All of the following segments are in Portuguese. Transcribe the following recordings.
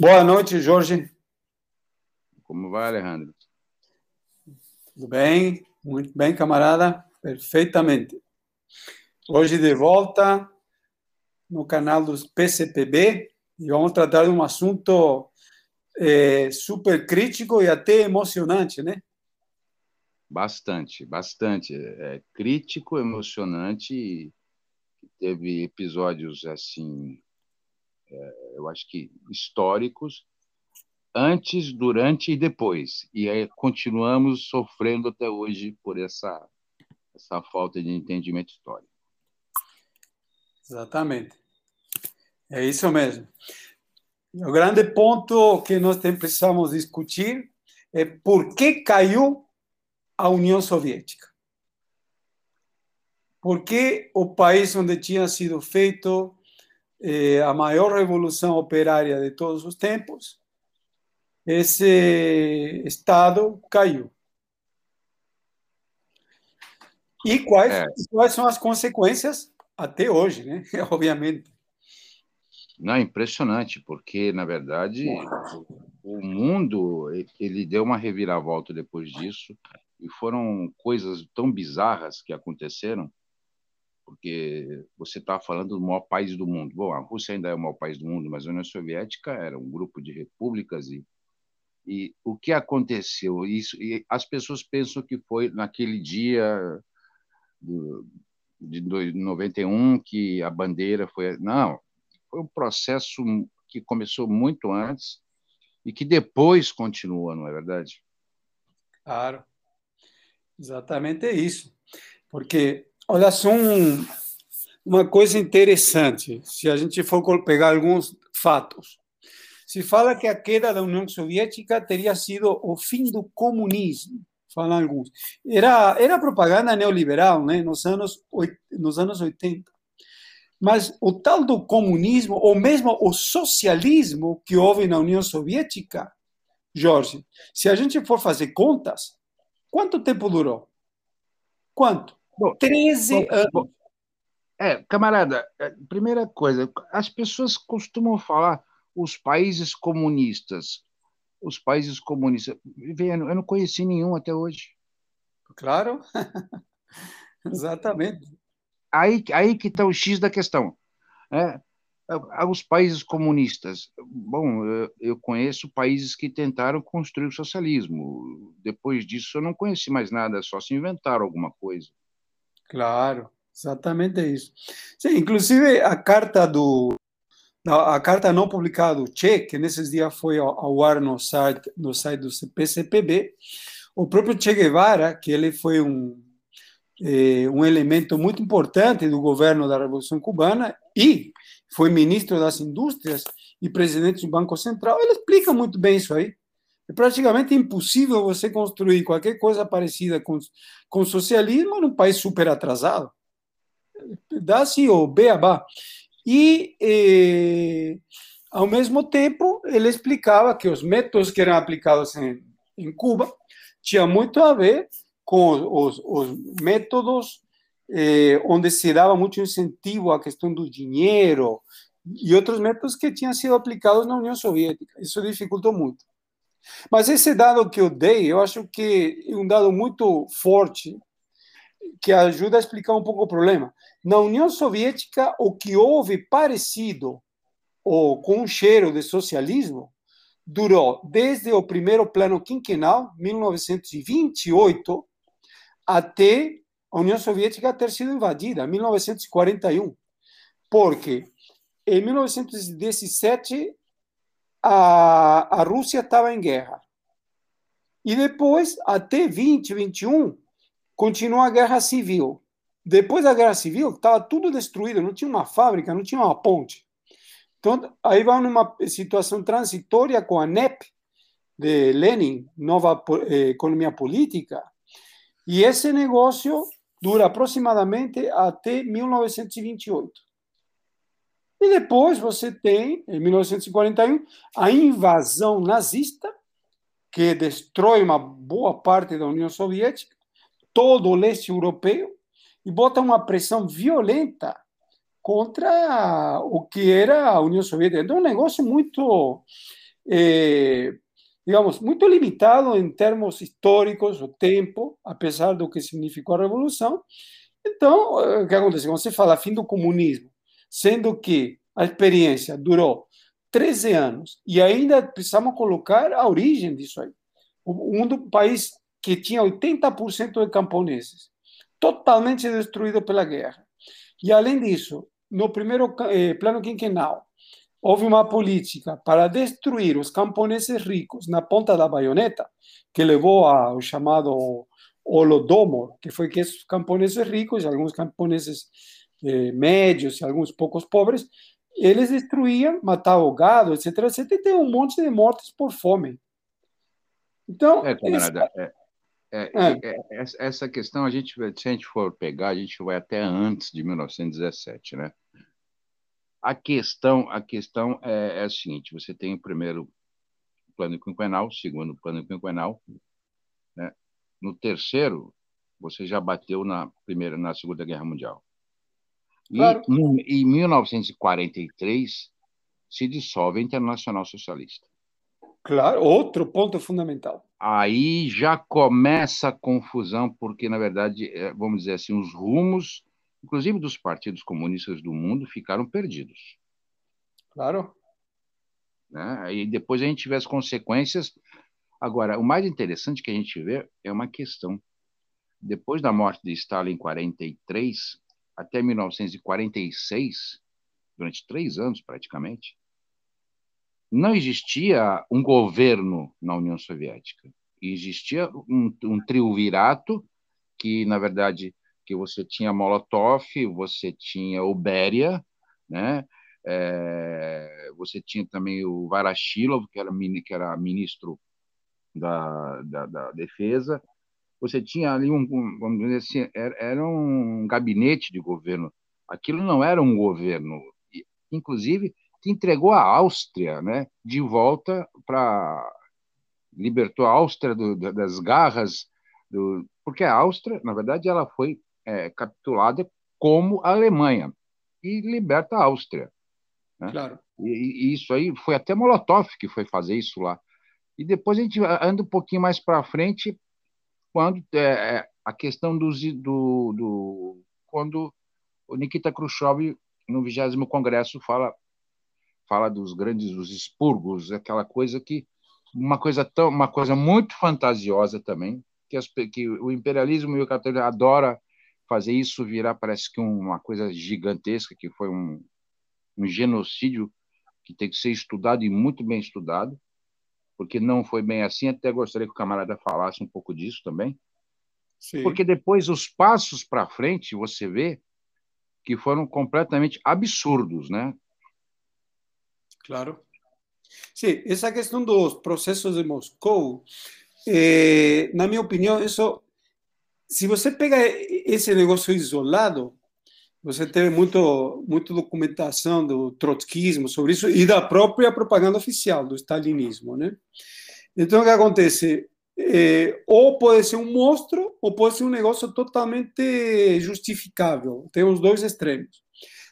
Boa noite, Jorge. Como vai, Alejandro? Tudo bem? Muito bem, camarada. Perfeitamente. Hoje de volta no canal dos PCPB e vamos tratar de um assunto é, super crítico e até emocionante, né? Bastante, bastante. É crítico, emocionante. Teve episódios assim, eu acho que históricos, antes, durante e depois. E aí continuamos sofrendo até hoje por essa, essa falta de entendimento histórico. Exatamente. É isso mesmo. O grande ponto que nós precisamos discutir é por que caiu a União Soviética. Por que o país onde tinha sido feito eh, a maior revolução operária de todos os tempos, esse Estado caiu. E quais, é. quais são as consequências até hoje, né? Obviamente. Não, é impressionante, porque, na verdade, o mundo ele deu uma reviravolta depois disso, e foram coisas tão bizarras que aconteceram, porque você está falando do maior país do mundo. Bom, a Rússia ainda é o maior país do mundo, mas a União Soviética era um grupo de repúblicas e e o que aconteceu? Isso, e as pessoas pensam que foi naquele dia do, de 91 que a bandeira foi. Não, foi um processo que começou muito antes e que depois continua, não é verdade? Claro, exatamente isso. Porque, olha só, um, uma coisa interessante, se a gente for pegar alguns fatos. Se fala que a queda da União Soviética teria sido o fim do comunismo, falam alguns. Era, era propaganda neoliberal, né, nos anos, nos anos 80. Mas o tal do comunismo, ou mesmo o socialismo que houve na União Soviética, Jorge, se a gente for fazer contas, quanto tempo durou? Quanto? Bom, 13 bom, anos. Bom, é, camarada, é, primeira coisa, as pessoas costumam falar os países comunistas. Os países comunistas. Eu não conheci nenhum até hoje. Claro. Exatamente. Aí, aí que está o X da questão. É, os países comunistas. Bom, eu conheço países que tentaram construir o socialismo. Depois disso, eu não conheci mais nada, só se inventaram alguma coisa. Claro, exatamente isso. Sim, inclusive, a carta do a carta não publicada do Che, que nesses dias foi ao, ar no site, no site do PCPB, o próprio Che Guevara, que ele foi um, eh, um elemento muito importante do governo da Revolução Cubana e foi ministro das Indústrias e presidente do Banco Central, ele explica muito bem isso aí. É praticamente impossível você construir qualquer coisa parecida com, com socialismo num país super atrasado. Dá-se o beabá. E, eh, ao mesmo tempo, ele explicava que os métodos que eram aplicados em, em Cuba tinham muito a ver com os, os métodos eh, onde se dava muito incentivo à questão do dinheiro e outros métodos que tinham sido aplicados na União Soviética. Isso dificultou muito. Mas esse dado que eu dei, eu acho que é um dado muito forte que ajuda a explicar um pouco o problema. Na União Soviética, o que houve parecido ou com um cheiro de socialismo durou desde o primeiro plano quinquenal, 1928, até a União Soviética ter sido invadida, 1941. Porque em 1917 a, a Rússia estava em guerra. E depois, até 2021, continua a guerra civil. Depois da guerra civil, estava tudo destruído, não tinha uma fábrica, não tinha uma ponte. Então, aí vai numa situação transitória com a NEP de Lenin, Nova eh, Economia Política, e esse negócio dura aproximadamente até 1928. E depois você tem, em 1941, a invasão nazista, que destrói uma boa parte da União Soviética, todo o leste europeu e bota uma pressão violenta contra o que era a União Soviética. Então, é um negócio muito eh, digamos, muito limitado em termos históricos, o tempo, apesar do que significou a Revolução. Então, eh, o que acontece? Quando você fala fim do comunismo, sendo que a experiência durou 13 anos e ainda precisamos colocar a origem disso aí. Um país que tinha 80% de camponeses, totalmente destruído pela guerra. E além disso, no primeiro eh, plano quinquenal, houve uma política para destruir os camponeses ricos na ponta da baioneta, que levou ao chamado Holodomor, que foi que esses camponeses ricos, alguns camponeses eh, médios e alguns poucos pobres, eles destruíam, matavam o gado, etc, etc, e tem um monte de mortes por fome. Então, é, camarada, é, é, é, é essa questão a gente, se a gente for pegar, a gente vai até antes de 1917, né? A questão, a questão é, é a seguinte: você tem o primeiro plano quinquenal, o segundo plano quinquenal, né? No terceiro, você já bateu na primeira, na Segunda Guerra Mundial. Claro. E em 1943 se dissolve a Internacional Socialista. Claro, outro ponto fundamental. Aí já começa a confusão, porque, na verdade, é, vamos dizer assim, os rumos inclusive dos partidos comunistas do mundo, ficaram perdidos. Claro. Né? E depois a gente vê as consequências. Agora, o mais interessante que a gente vê é uma questão. Depois da morte de Stalin em 43 até 1946, durante três anos praticamente, não existia um governo na União Soviética. Existia um, um triunvirato que, na verdade, que você tinha Molotov, você tinha o Beria, né? É, você tinha também o Varashilov, que era, que era ministro da, da, da defesa. Você tinha ali um, vamos dizer assim, era, era um gabinete de governo. Aquilo não era um governo. Inclusive, que entregou a Áustria né, de volta para. libertou a Áustria do, das garras. Do, porque a Áustria, na verdade, ela foi é, capitulada como a Alemanha e liberta a Áustria. Né? Claro. E, e, isso aí foi até Molotov que foi fazer isso lá. E depois a gente anda um pouquinho mais para frente, quando é, é, a questão do, do, do, quando o Nikita Khrushchev no 20 Congresso fala fala dos grandes os expurgos, aquela coisa que uma coisa tão uma coisa muito fantasiosa também que, as, que o imperialismo e o capitalismo adora fazer isso virar parece que uma coisa gigantesca, que foi um, um genocídio que tem que ser estudado e muito bem estudado, porque não foi bem assim. Até gostaria que o camarada falasse um pouco disso também. Sim. Porque depois os passos para frente, você vê que foram completamente absurdos, né? Claro. Sim, essa questão dos processos de Moscou, eh, na minha opinião, isso se você pega esse negócio isolado, você teve muito, muita documentação do trotskismo sobre isso e da própria propaganda oficial do stalinismo, né? Então, o que acontece? É, ou pode ser um monstro, ou pode ser um negócio totalmente justificável. Tem os dois extremos.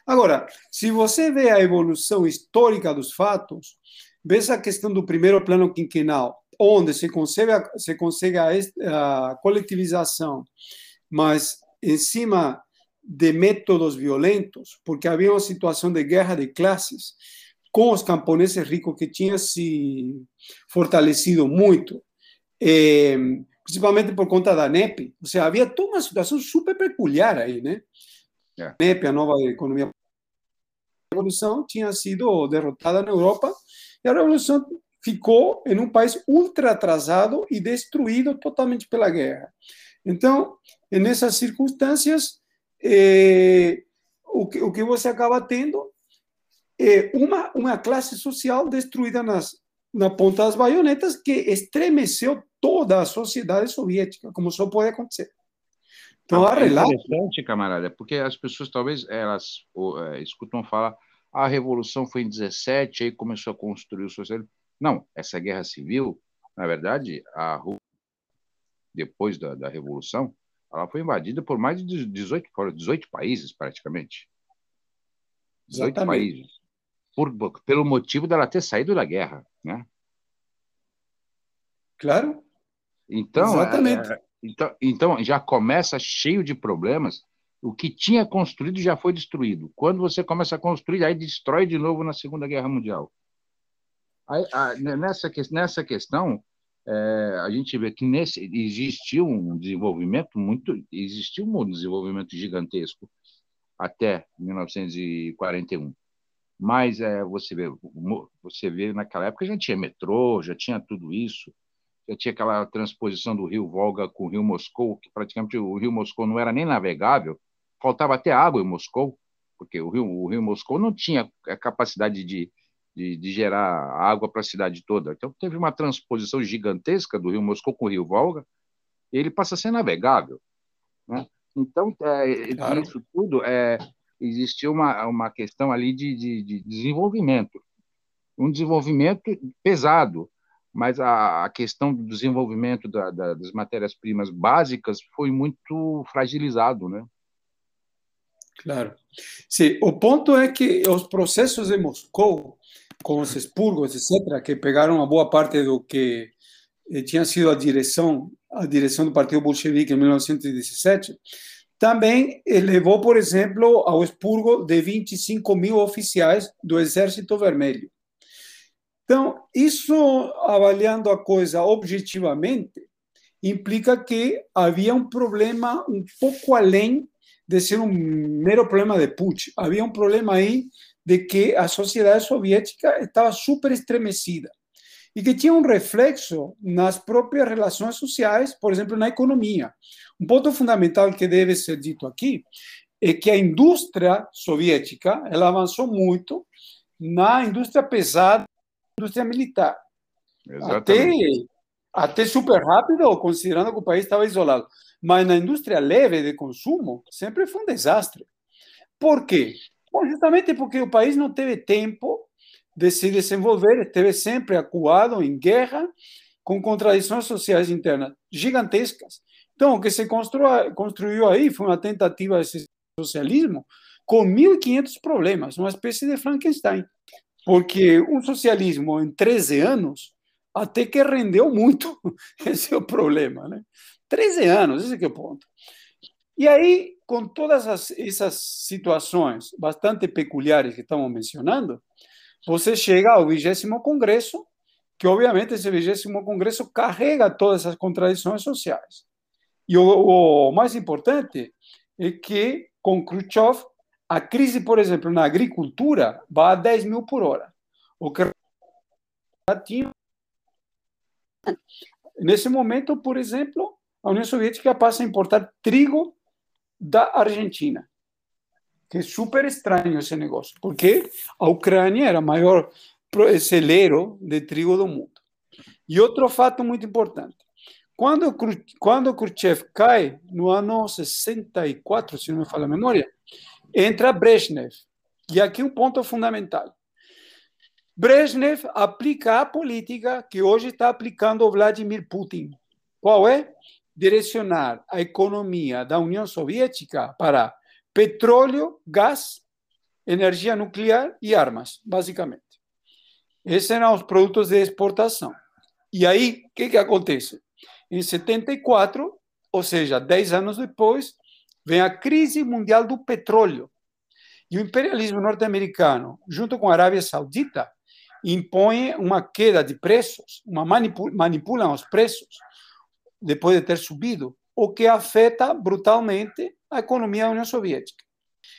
Agora, se você vê a evolução histórica dos fatos, vê essa questão do primeiro plano quinquenal, onde se consegue, se consegue a, a coletivização, mas em cima de métodos violentos, porque havia uma situação de guerra de classes, com os camponeses ricos que tinham se fortalecido muito, eh, principalmente por conta da NEP. Ou seja, havia toda uma situação super peculiar aí, né? Yeah. A NEP, a nova economia. A revolução tinha sido derrotada na Europa e a revolução ficou em um país ultra atrasado e destruído totalmente pela guerra. Então, nessas circunstâncias, eh, o, que, o que você acaba tendo é uma, uma classe social destruída nas, na ponta das baionetas que estremeceu toda a sociedade soviética, como só pode acontecer. Então, ah, é interessante, camarada, porque as pessoas talvez elas ou, é, escutam falar ah, a revolução foi em 17, aí começou a construir o socialismo. Não, essa guerra civil, na verdade, a Rússia, depois da, da Revolução, ela foi invadida por mais de 18, 18 países, praticamente. 18 Exatamente. países. Por, pelo motivo dela ter saído da guerra, né? Claro. Então, Exatamente. É, então, então, já começa cheio de problemas. O que tinha construído já foi destruído. Quando você começa a construir, aí destrói de novo na Segunda Guerra Mundial. Aí, a, nessa, nessa questão, é, a gente vê que nesse, existiu um desenvolvimento muito, existiu um desenvolvimento gigantesco até 1941. Mas é, você vê, você vê naquela época já tinha metrô, já tinha tudo isso, já tinha aquela transposição do Rio Volga com o Rio Moscou, que praticamente o Rio Moscou não era nem navegável, faltava até água em Moscou, porque o Rio, o Rio Moscou não tinha a capacidade de, de, de gerar água para a cidade toda. Então, teve uma transposição gigantesca do rio Moscou com o rio Volga, ele passa a ser navegável. Né? Então, é, claro. isso tudo é, existiu uma, uma questão ali de, de, de desenvolvimento. Um desenvolvimento pesado, mas a, a questão do desenvolvimento da, da, das matérias-primas básicas foi muito fragilizado, né? Claro. Sim, o ponto é que os processos de Moscou com os expurgos, etc., que pegaram a boa parte do que eh, tinha sido a direção, a direção do Partido Bolchevique em 1917, também levou, por exemplo, ao expurgo de 25 mil oficiais do Exército Vermelho. Então, isso, avaliando a coisa objetivamente, implica que havia um problema um pouco além de ser um mero problema de putsch. Havia um problema aí de que a sociedade soviética estava super estremecida e que tinha um reflexo nas próprias relações sociais, por exemplo, na economia. Um ponto fundamental que deve ser dito aqui é que a indústria soviética ela avançou muito na indústria pesada, indústria militar. Até, até super rápido, considerando que o país estava isolado. Mas na indústria leve de consumo, sempre foi um desastre. Por quê? Bom, justamente porque o país não teve tempo de se desenvolver, esteve sempre acuado em guerra, com contradições sociais internas gigantescas. Então, o que se construiu aí foi uma tentativa de socialismo com 1.500 problemas, uma espécie de Frankenstein. Porque um socialismo em 13 anos até que rendeu muito. Esse é o problema, né? 13 anos, esse é o ponto. E aí, com todas as, essas situações bastante peculiares que estamos mencionando, você chega ao vigésimo congresso, que obviamente esse vigésimo congresso carrega todas essas contradições sociais. E o, o mais importante é que, com Khrushchev, a crise, por exemplo, na agricultura vai a 10 mil por hora. O que tinha. Nesse momento, por exemplo, a União Soviética passa a importar trigo da Argentina. Que é super estranho esse negócio, porque a Ucrânia era o maior celeiro de trigo do mundo. E outro fato muito importante: quando, quando Khrushchev cai, no ano 64, se não me falha a memória, entra Brezhnev. E aqui um ponto fundamental. Brezhnev aplica a política que hoje está aplicando Vladimir Putin. Qual é? Direcionar a economia da União Soviética para petróleo, gás, energia nuclear e armas, basicamente. Esses eram os produtos de exportação. E aí, o que, que acontece? Em 74, ou seja, 10 anos depois, vem a crise mundial do petróleo. E o imperialismo norte-americano, junto com a Arábia Saudita, impõe uma queda de preços, uma manipulam os preços depois de ter subido, o que afeta brutalmente a economia da União Soviética.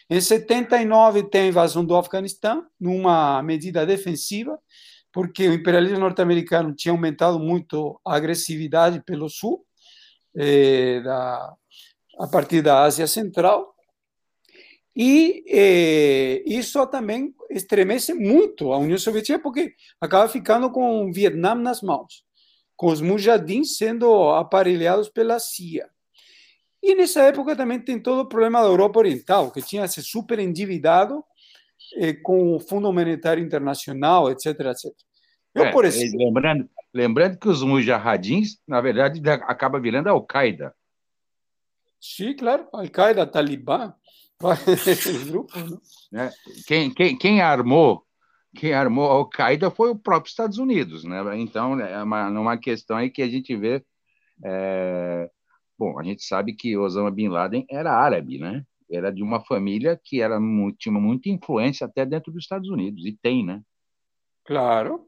Em 79 tem a invasão do Afeganistão, numa medida defensiva, porque o imperialismo norte-americano tinha aumentado muito a agressividade pelo sul, eh, da, a partir da Ásia Central, e eh, isso também estremece muito a União Soviética, porque acaba ficando com o Vietnã nas mãos com os mujahidins sendo aparelhados pela CIA. E nessa época também tem todo o problema da Europa Oriental, que tinha se super endividado eh, com o Fundo Monetário Internacional, etc, etc. Eu, é, por exemplo... lembrando, lembrando que os mujahidins, na verdade, acaba virando Al-Qaeda. Sim, claro, Al-Qaeda, Talibã, grupos. Né? É, quem, quem, quem armou quem armou a Al-Qaeda foi o próprio Estados Unidos, né? Então, é uma, uma questão aí que a gente vê. É... Bom, a gente sabe que Osama Bin Laden era árabe, né? Era de uma família que era muito, tinha muita influência até dentro dos Estados Unidos, e tem, né? Claro.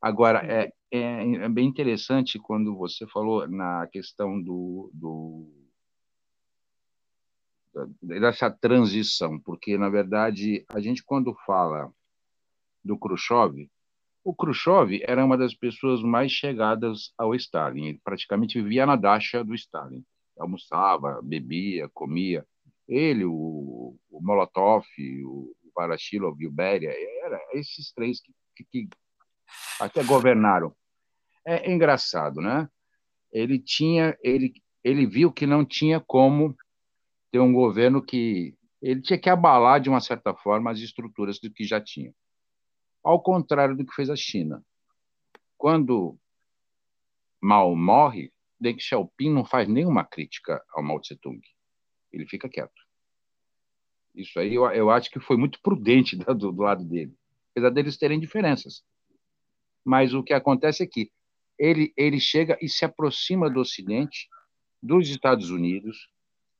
Agora, é, é, é bem interessante quando você falou na questão do, do dessa transição, porque, na verdade, a gente, quando fala do Khrushchev, o Khrushchev era uma das pessoas mais chegadas ao Stalin, ele praticamente vivia na dacha do Stalin, almoçava, bebia, comia. Ele, o, o Molotov, o Varashilov e o Beria, era esses três que, que, que até governaram. É, é engraçado, né? Ele tinha, ele, ele viu que não tinha como ter um governo que ele tinha que abalar de uma certa forma as estruturas do que já tinha. Ao contrário do que fez a China. Quando Mao morre, Deng Xiaoping não faz nenhuma crítica ao Mao Tse-tung. Ele fica quieto. Isso aí eu, eu acho que foi muito prudente do, do lado dele, apesar deles terem diferenças. Mas o que acontece é que ele, ele chega e se aproxima do Ocidente, dos Estados Unidos,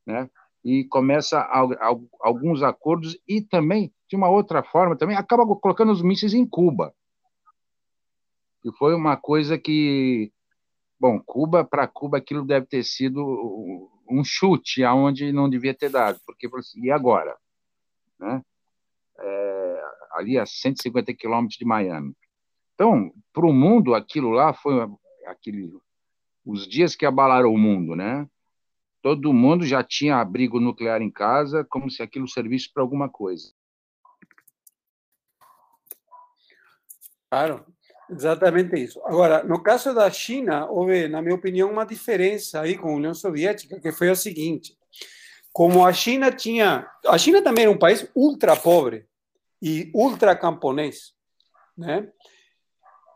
né? E começa alguns acordos e também, de uma outra forma, também acaba colocando os mísseis em Cuba. E foi uma coisa que, bom, Cuba, para Cuba, aquilo deve ter sido um chute aonde não devia ter dado, porque, assim, e agora? Né? É, ali a 150 quilômetros de Miami. Então, para o mundo, aquilo lá foi aquele, os dias que abalaram o mundo, né? Todo mundo já tinha abrigo nuclear em casa, como se aquilo servisse para alguma coisa. Claro, exatamente isso. Agora, no caso da China, houve, na minha opinião, uma diferença aí com a União Soviética, que foi a seguinte: como a China tinha. A China também era um país ultra pobre e ultra camponês, né?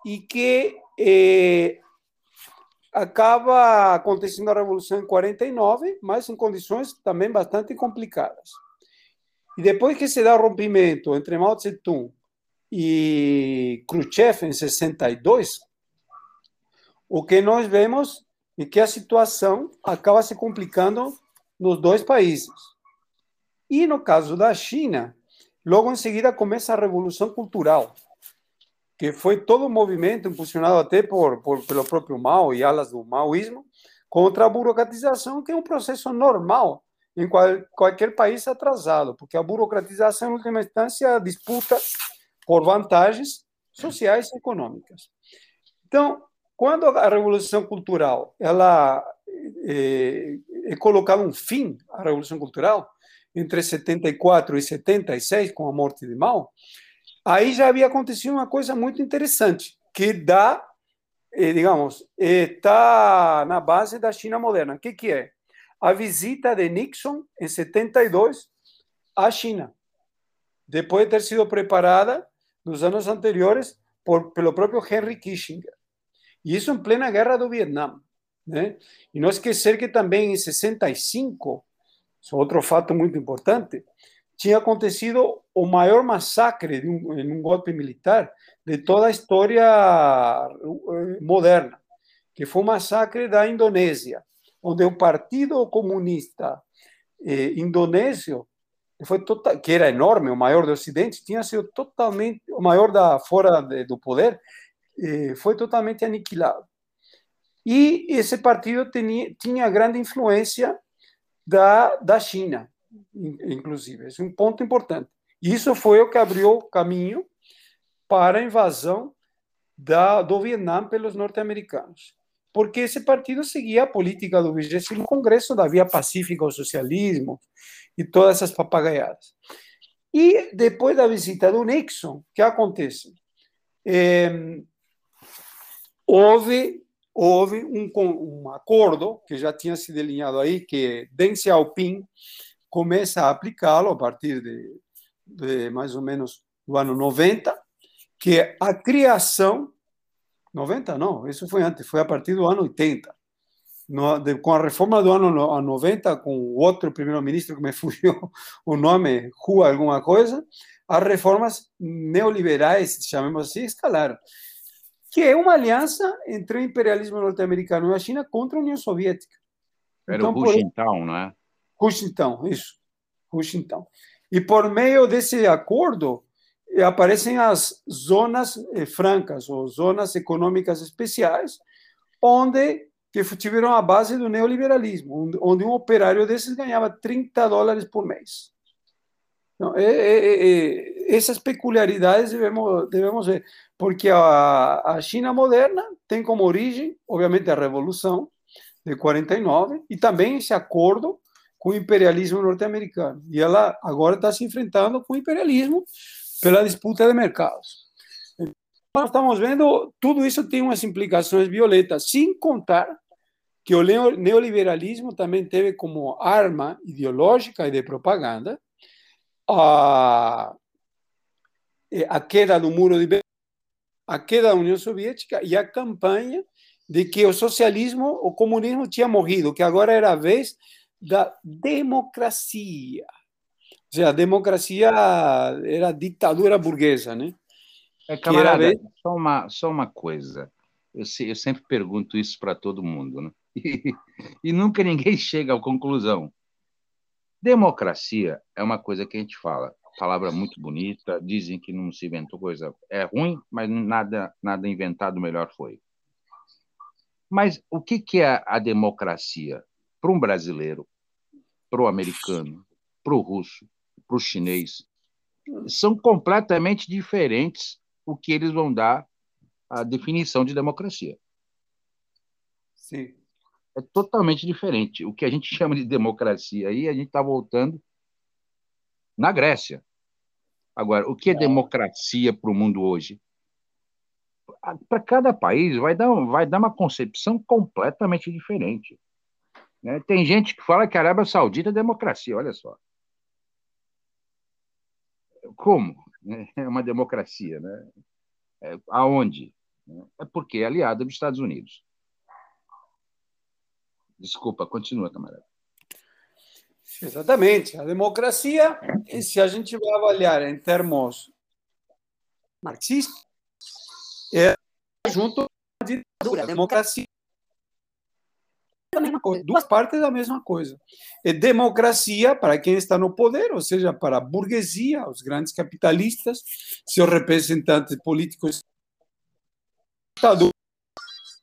E que eh, acaba acontecendo a Revolução em 49, mas em condições também bastante complicadas. E depois que se dá o rompimento entre Mao Tse-tung e Khrushchev em 62, o que nós vemos é que a situação acaba se complicando nos dois países. E no caso da China, logo em seguida começa a Revolução Cultural, que foi todo um movimento impulsionado até por, por, pelo próprio Mao e alas do maoísmo, contra a burocratização, que é um processo normal em qual, qualquer país atrasado, porque a burocratização, em última instância, disputa por vantagens sociais e econômicas. Então, quando a revolução cultural ela é, é colocado um fim à revolução cultural entre 74 e 76 com a morte de Mao, Aí já havia acontecido uma coisa muito interessante, que dá, eh, digamos, está na base da China moderna. O que, que é? A visita de Nixon em 72 à China, depois de ter sido preparada nos anos anteriores por, pelo próprio Henry Kissinger. E isso em plena guerra do Vietnã. Né? E não esquecer que também em 65, isso é outro fato muito importante, tinha acontecido o maior massacre de um, em um golpe militar de toda a história eh, moderna, que foi o massacre da Indonésia, onde o Partido Comunista eh, Indonésio foi total, que era enorme, o maior do Ocidente, tinha sido totalmente o maior da fora de, do poder, eh, foi totalmente aniquilado. E esse partido tinha, tinha grande influência da, da China inclusive. Esse é um ponto importante. Isso foi o que abriu caminho para a invasão da, do Vietnã pelos norte-americanos. Porque esse partido seguia a política do 20 Congresso da via pacífica ao socialismo e todas essas papagaiadas. E depois da visita do Nixon, o que acontece? É, houve houve um, um acordo que já tinha se delineado aí, que Deng Xiaoping começa a aplicá-lo a partir de, de, mais ou menos do ano 90, que é a criação 90 não, isso foi antes, foi a partir do ano 80. No, de, com a reforma do ano 90, com o outro primeiro-ministro que me fugiu o nome, Hu alguma coisa, as reformas neoliberais, chamemos assim, escalaram. Que é uma aliança entre o imperialismo norte-americano e a China contra a União Soviética. Era então, o Hushintao, não é? Hushintao, isso. Hushintao. E por meio desse acordo, eh, aparecem as zonas eh, francas, ou zonas econômicas especiais, onde que tiveram a base do neoliberalismo, onde um operário desses ganhava 30 dólares por mês. Então, é, é, é, essas peculiaridades devemos, devemos ver, porque a, a China moderna tem como origem, obviamente, a Revolução de 49 e também esse acordo com o imperialismo norte-americano. E ela agora está se enfrentando com o imperialismo pela disputa de mercados. Então, nós estamos vendo, tudo isso tem umas implicações violentas, sem contar que o neoliberalismo também teve como arma ideológica e de propaganda a, a queda do muro de Berlim, a queda da União Soviética e a campanha de que o socialismo, o comunismo tinha morrido, que agora era a vez da democracia. Ou seja, a democracia era a ditadura burguesa, né? É, camarada, vez... só, uma, só uma coisa. Eu, eu sempre pergunto isso para todo mundo, né? E, e nunca ninguém chega à conclusão. Democracia é uma coisa que a gente fala, palavra muito bonita, dizem que não se inventou coisa. É ruim, mas nada, nada inventado melhor foi. Mas o que, que é a democracia para um brasileiro, para o americano, para o russo, para o chinês? São completamente diferentes o que eles vão dar a definição de democracia. Sim é totalmente diferente. O que a gente chama de democracia aí, a gente está voltando na Grécia. Agora, o que é, é. democracia para o mundo hoje? Para cada país vai dar, vai dar uma concepção completamente diferente. Né? Tem gente que fala que a Arábia Saudita é democracia, olha só. Como? É uma democracia, né? É, aonde? É porque é aliada dos Estados Unidos. Desculpa, continua, camarada. Exatamente. A democracia, se a gente vai avaliar em termos marxistas, é junto à ditadura. A democracia é mesma coisa, duas partes da mesma coisa. É democracia para quem está no poder, ou seja, para a burguesia, os grandes capitalistas, seus representantes políticos,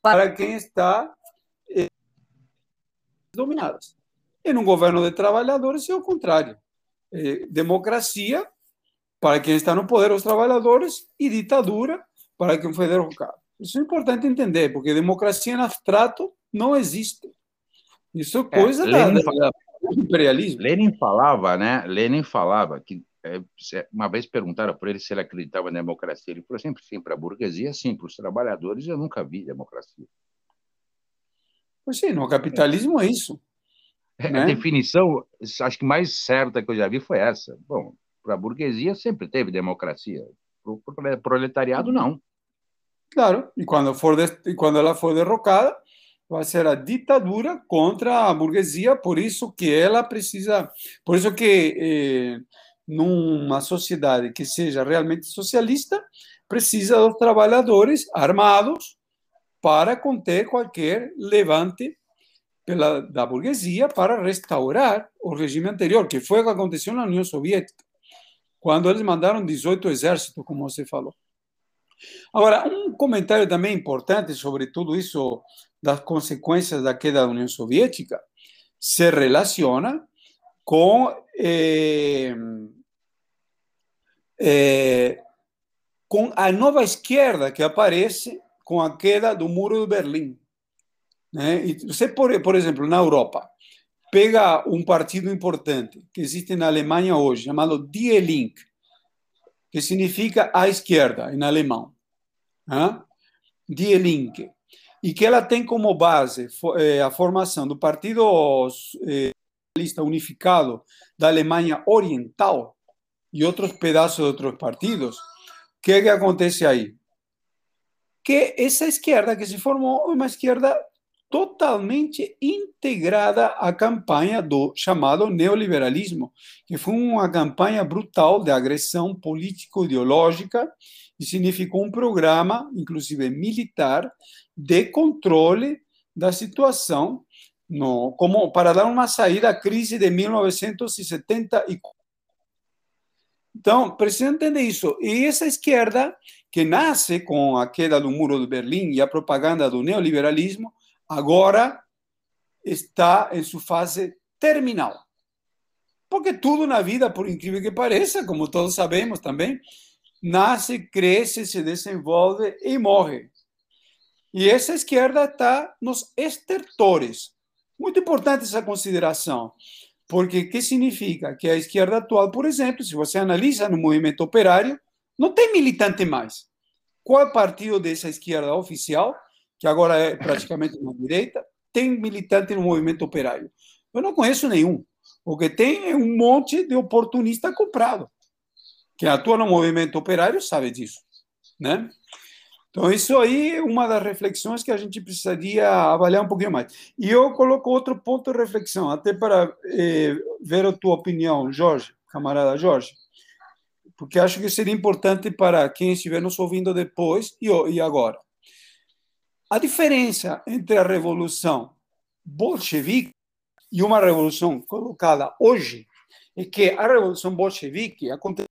para quem está dominadas. E num governo de trabalhadores é o contrário. É democracia para quem está no poder, os trabalhadores, e ditadura para quem foi derrocado. Isso é importante entender, porque democracia no abstrato não existe. Isso é, é coisa é, Lenin, da, do imperialismo. Lenin falava, né? Lenin falava que é, uma vez perguntaram para ele se ele acreditava na democracia. Ele falou sempre sim, para a burguesia, sim, para os trabalhadores eu nunca vi democracia. Pois sim, no capitalismo é isso. É, né? A definição, acho que mais certa que eu já vi foi essa. Bom, para a burguesia sempre teve democracia, para o proletariado não. Claro, e quando, for de, e quando ela for derrocada, vai ser a ditadura contra a burguesia, por isso que ela precisa, por isso que eh, numa sociedade que seja realmente socialista, precisa dos trabalhadores armados para conter qualquer levante pela, da burguesia para restaurar o regime anterior, que foi o que aconteceu na União Soviética, quando eles mandaram 18 exércitos, como você falou. Agora, um comentário também importante sobre tudo isso, das consequências da queda da União Soviética, se relaciona com, eh, eh, com a nova esquerda que aparece com a queda do muro de Berlim. Né? E você, por, por exemplo, na Europa, pega um partido importante que existe na Alemanha hoje, chamado Die Link, que significa a esquerda em alemão. Né? Die Link. E que ela tem como base eh, a formação do Partido eh, Socialista Unificado da Alemanha Oriental e outros pedaços de outros partidos. O que, é que acontece aí? que essa esquerda que se formou é uma esquerda totalmente integrada à campanha do chamado neoliberalismo, que foi uma campanha brutal de agressão político-ideológica e significou um programa, inclusive militar, de controle da situação, no, como para dar uma saída à crise de 1974. Então, precisa entender isso. E essa esquerda, que nasce com a queda do muro de Berlim e a propaganda do neoliberalismo, agora está em sua fase terminal. Porque tudo na vida, por incrível que pareça, como todos sabemos também, nasce, cresce, se desenvolve e morre. E essa esquerda está nos estertores. Muito importante essa consideração. Porque que significa? Que a esquerda atual, por exemplo, se você analisa no movimento operário, não tem militante mais. Qual o partido dessa esquerda oficial, que agora é praticamente uma direita, tem militante no movimento operário? Eu não conheço nenhum. O que tem é um monte de oportunista comprado. Quem atua no movimento operário sabe disso, né? Então, isso aí é uma das reflexões que a gente precisaria avaliar um pouquinho mais. E eu coloco outro ponto de reflexão, até para eh, ver a tua opinião, Jorge, camarada Jorge, porque acho que seria importante para quem estiver nos ouvindo depois e, e agora. A diferença entre a revolução bolchevique e uma revolução colocada hoje é que a revolução bolchevique aconteceu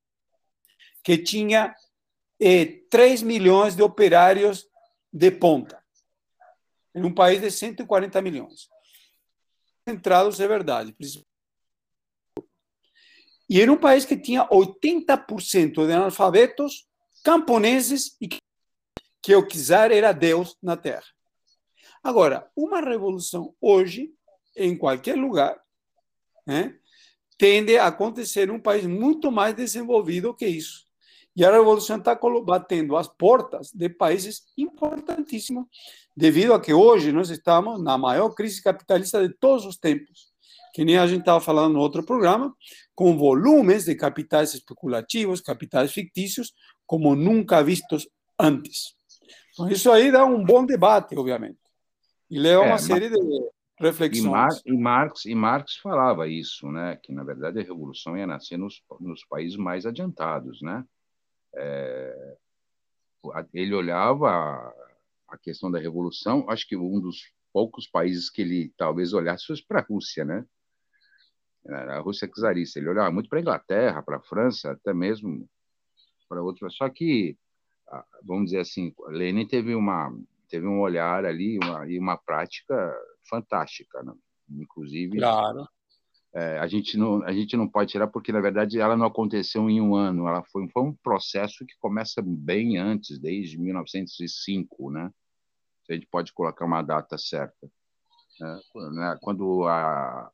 que tinha eh, 3 milhões de operários de ponta, em um país de 140 milhões. Centrados é verdade. E era um país que tinha 80% de analfabetos camponeses e que o quiser era Deus na terra. Agora, uma revolução hoje, em qualquer lugar, né, tende a acontecer em um país muito mais desenvolvido que isso. E a revolução está batendo as portas de países importantíssimos, devido a que hoje nós estamos na maior crise capitalista de todos os tempos, que nem a gente estava falando no outro programa, com volumes de capitais especulativos, capitais fictícios, como nunca vistos antes. Então, isso aí dá um bom debate, obviamente, e leva a uma é, série de reflexões. E, Mar, e, Marx, e Marx falava isso, né? que, na verdade, a revolução ia nascer nos, nos países mais adiantados, né? É, ele olhava a, questão da revolução, acho que um dos poucos países que ele talvez olhasse fosse para a Rússia, né? A Rússia czarista. Ele olhava muito para a Inglaterra, para a França, até mesmo para outros. Só que, vamos dizer assim, Lenin teve uma teve um olhar ali uma, e uma prática fantástica, né? inclusive. Claro é, a, gente não, a gente não pode tirar porque, na verdade, ela não aconteceu em um ano. Ela foi, foi um processo que começa bem antes, desde 1905, né? A gente pode colocar uma data certa. Né? Quando a,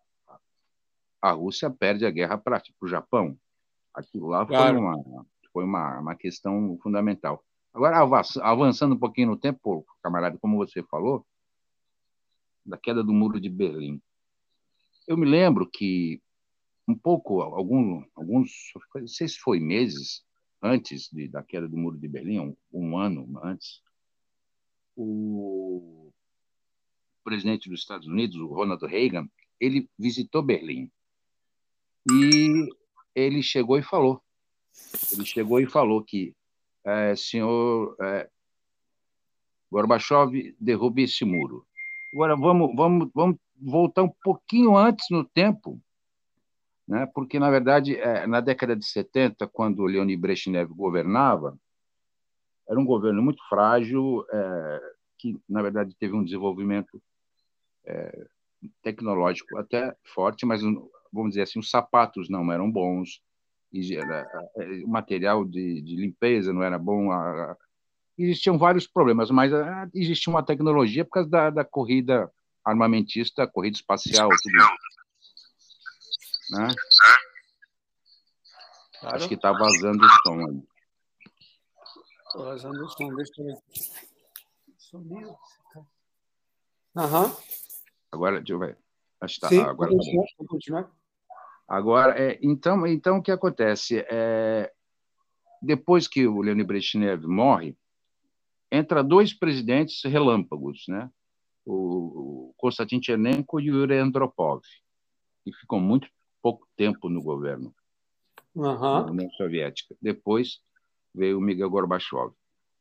a Rússia perde a guerra para o Japão. Aquilo lá claro. foi, uma, foi uma, uma questão fundamental. Agora, avançando um pouquinho no tempo, camarada, como você falou, da queda do Muro de Berlim. Eu me lembro que um pouco, algum, alguns, não sei se foi meses antes de, da queda do Muro de Berlim, um, um ano antes, o presidente dos Estados Unidos, o Ronald Reagan, ele visitou Berlim e ele chegou e falou, ele chegou e falou que é, senhor é, Gorbachev derrube esse muro. Agora vamos, vamos, vamos voltar um pouquinho antes no tempo, né? porque, na verdade, é, na década de 70, quando Leonid Brezhnev governava, era um governo muito frágil, é, que, na verdade, teve um desenvolvimento é, tecnológico até forte, mas, vamos dizer assim, os sapatos não eram bons, era, é, o material de, de, limpeza não era bom, a, a, existiam vários problemas, mas a, é, existia uma tecnologia por causa da, da corrida armamentista, corrida espacial, tudo isso. Né? Claro. Acho que está vazando o som. Está vazando o som, deixa eu ver. Sumiu. Aham. Agora, deixa eu ver. Acho que tá, Sim, agora tá continuar, tá continuar. Agora, é, então, então, o que acontece? É, depois que o Leonid Brezhnev morre, entra dois presidentes relâmpagos, né? O Konstantin Chernenko e o Yuri Andropov, que ficou muito pouco tempo no governo uhum. da União Soviética. Depois veio o Miguel Gorbachev.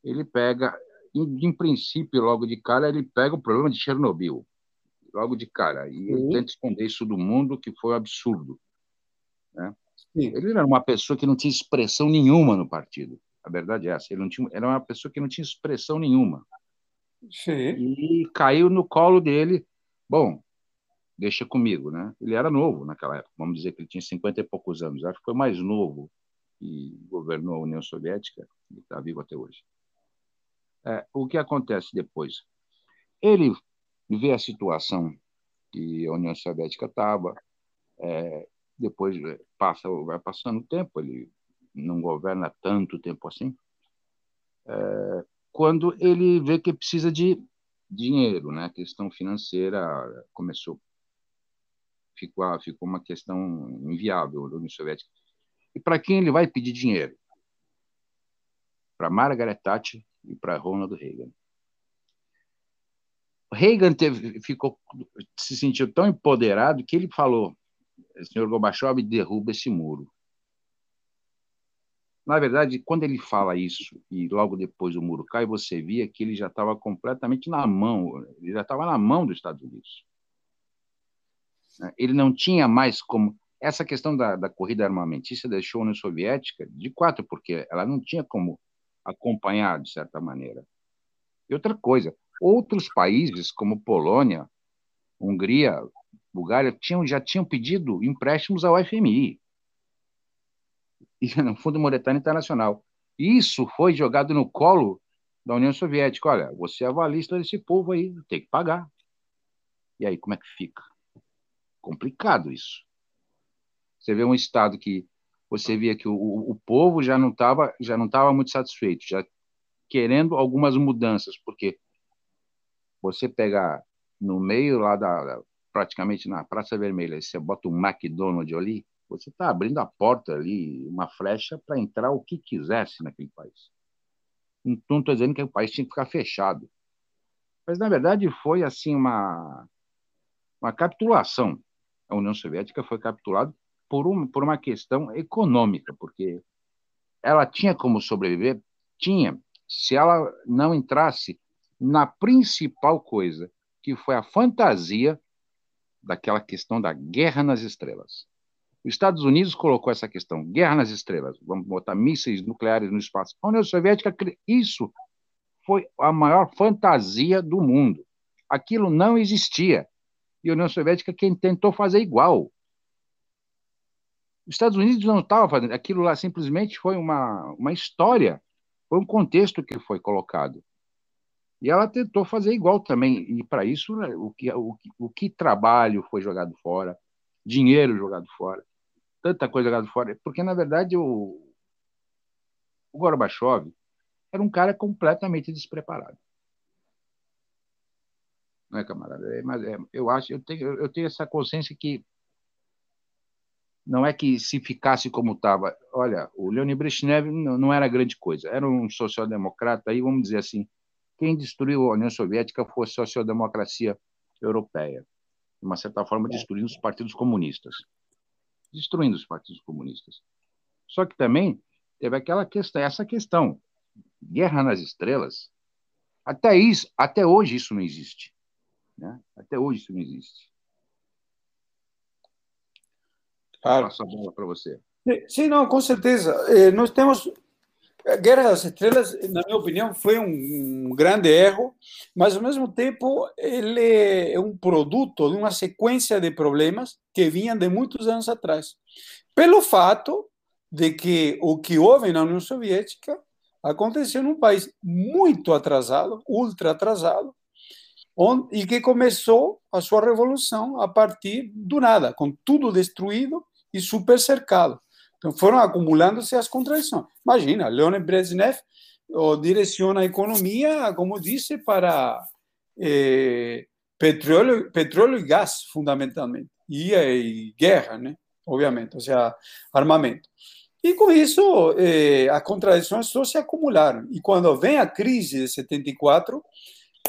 Ele pega, em, em, princípio, logo de cara, ele pega o problema de Chernobyl, logo de cara, e ele tenta esconder isso do mundo, que foi um absurdo. Né? Ele era uma pessoa que não tinha expressão nenhuma no partido. A verdade é essa. Ele não tinha, era uma pessoa que não tinha expressão nenhuma. Sim. E caiu no colo dele. Bom, deixa comigo, né? Ele era novo naquela época. Vamos dizer que ele tinha 50 e poucos anos. Acho que foi mais novo e governou a União Soviética. Ele está vivo até hoje. É, o que acontece depois? Ele vê a situação que a União Soviética estava. É, depois passa, vai passando o tempo. Ele não governa tanto tempo assim. É, quando ele vê que precisa de dinheiro, né? A questão financeira começou ficou ficou uma questão inviável na União Soviética. E para quem ele vai pedir dinheiro? Para Margaret Thatcher e para Ronald Reagan. Reagan teve, ficou, se sentiu tão empoderado que ele falou: "Senhor Gorbachev, derruba esse muro." Na verdade, quando ele fala isso e logo depois o muro cai, você via que ele já estava completamente na mão, ele já estava na mão dos Estados Unidos. Ele não tinha mais como. Essa questão da, da corrida armamentista deixou a União Soviética de quatro, porque ela não tinha como acompanhar, de certa maneira. E outra coisa, outros países, como Polônia, Hungria, Bulgária, tinham, já tinham pedido empréstimos ao FMI no Fundo Monetário Internacional. Isso foi jogado no colo da União Soviética. Olha, você é avalista desse povo aí, tem que pagar. E aí, como é que fica? Complicado isso. Você vê um Estado que você via que o, o povo já não estava já não estava muito satisfeito, já querendo algumas mudanças, porque você pegar no meio lá da praticamente na Praça Vermelha, você bota um McDonald's ali, você está abrindo a porta ali, uma flecha para entrar o que quisesse naquele país. Não estou dizendo que o país tinha que ficar fechado, mas na verdade foi assim uma uma capitulação. A União Soviética foi capitulada por, um, por uma questão econômica, porque ela tinha como sobreviver, tinha, se ela não entrasse na principal coisa, que foi a fantasia daquela questão da guerra nas estrelas. Os Estados Unidos colocou essa questão, guerra nas estrelas, vamos botar mísseis nucleares no espaço. A União Soviética, isso foi a maior fantasia do mundo. Aquilo não existia. E a União Soviética quem tentou fazer igual. Os Estados Unidos não estavam fazendo, aquilo lá simplesmente foi uma, uma história, foi um contexto que foi colocado. E ela tentou fazer igual também. E para isso, né, o que, o, o que trabalho foi jogado fora, dinheiro jogado fora tanta coisa jogada fora, porque na verdade o, o Gorbachev era um cara completamente despreparado. Não é, camarada? É, mas é, eu acho, eu tenho, eu tenho essa consciência que não é que se ficasse como estava. Olha, o Leonid Brezhnev não, era grande coisa, era um social-democrata, aí vamos dizer assim, quem destruiu a União Soviética foi a social-democracia europeia, de uma certa forma destruindo os partidos comunistas destruindo os partidos comunistas. Só que também teve aquela questão, essa questão, guerra nas estrelas. Até isso, até hoje isso não existe, né? Até hoje isso não existe. Claro. Passo a bola para você. Sim, não, com certeza. Eh, nós temos Guerra das Estrelas, na minha opinião, foi um, grande erro, mas ao mesmo tempo ele é um produto de uma sequência de problemas que vinham de muitos anos atrás. Pelo fato de que o que houve na União Soviética aconteceu num país muito atrasado, ultra atrasado, onde, e que começou a sua revolução a partir do nada, com tudo destruído e super cercado. Então foram acumulando-se as contradições. Imagina, Leonid Brezhnev direciona a economia, como disse, para eh, petróleo, petróleo e gás, fundamentalmente, e, e guerra, né? obviamente, ou seja, armamento. E com isso, eh, as contradições só se acumularam. E quando vem a crise de 74,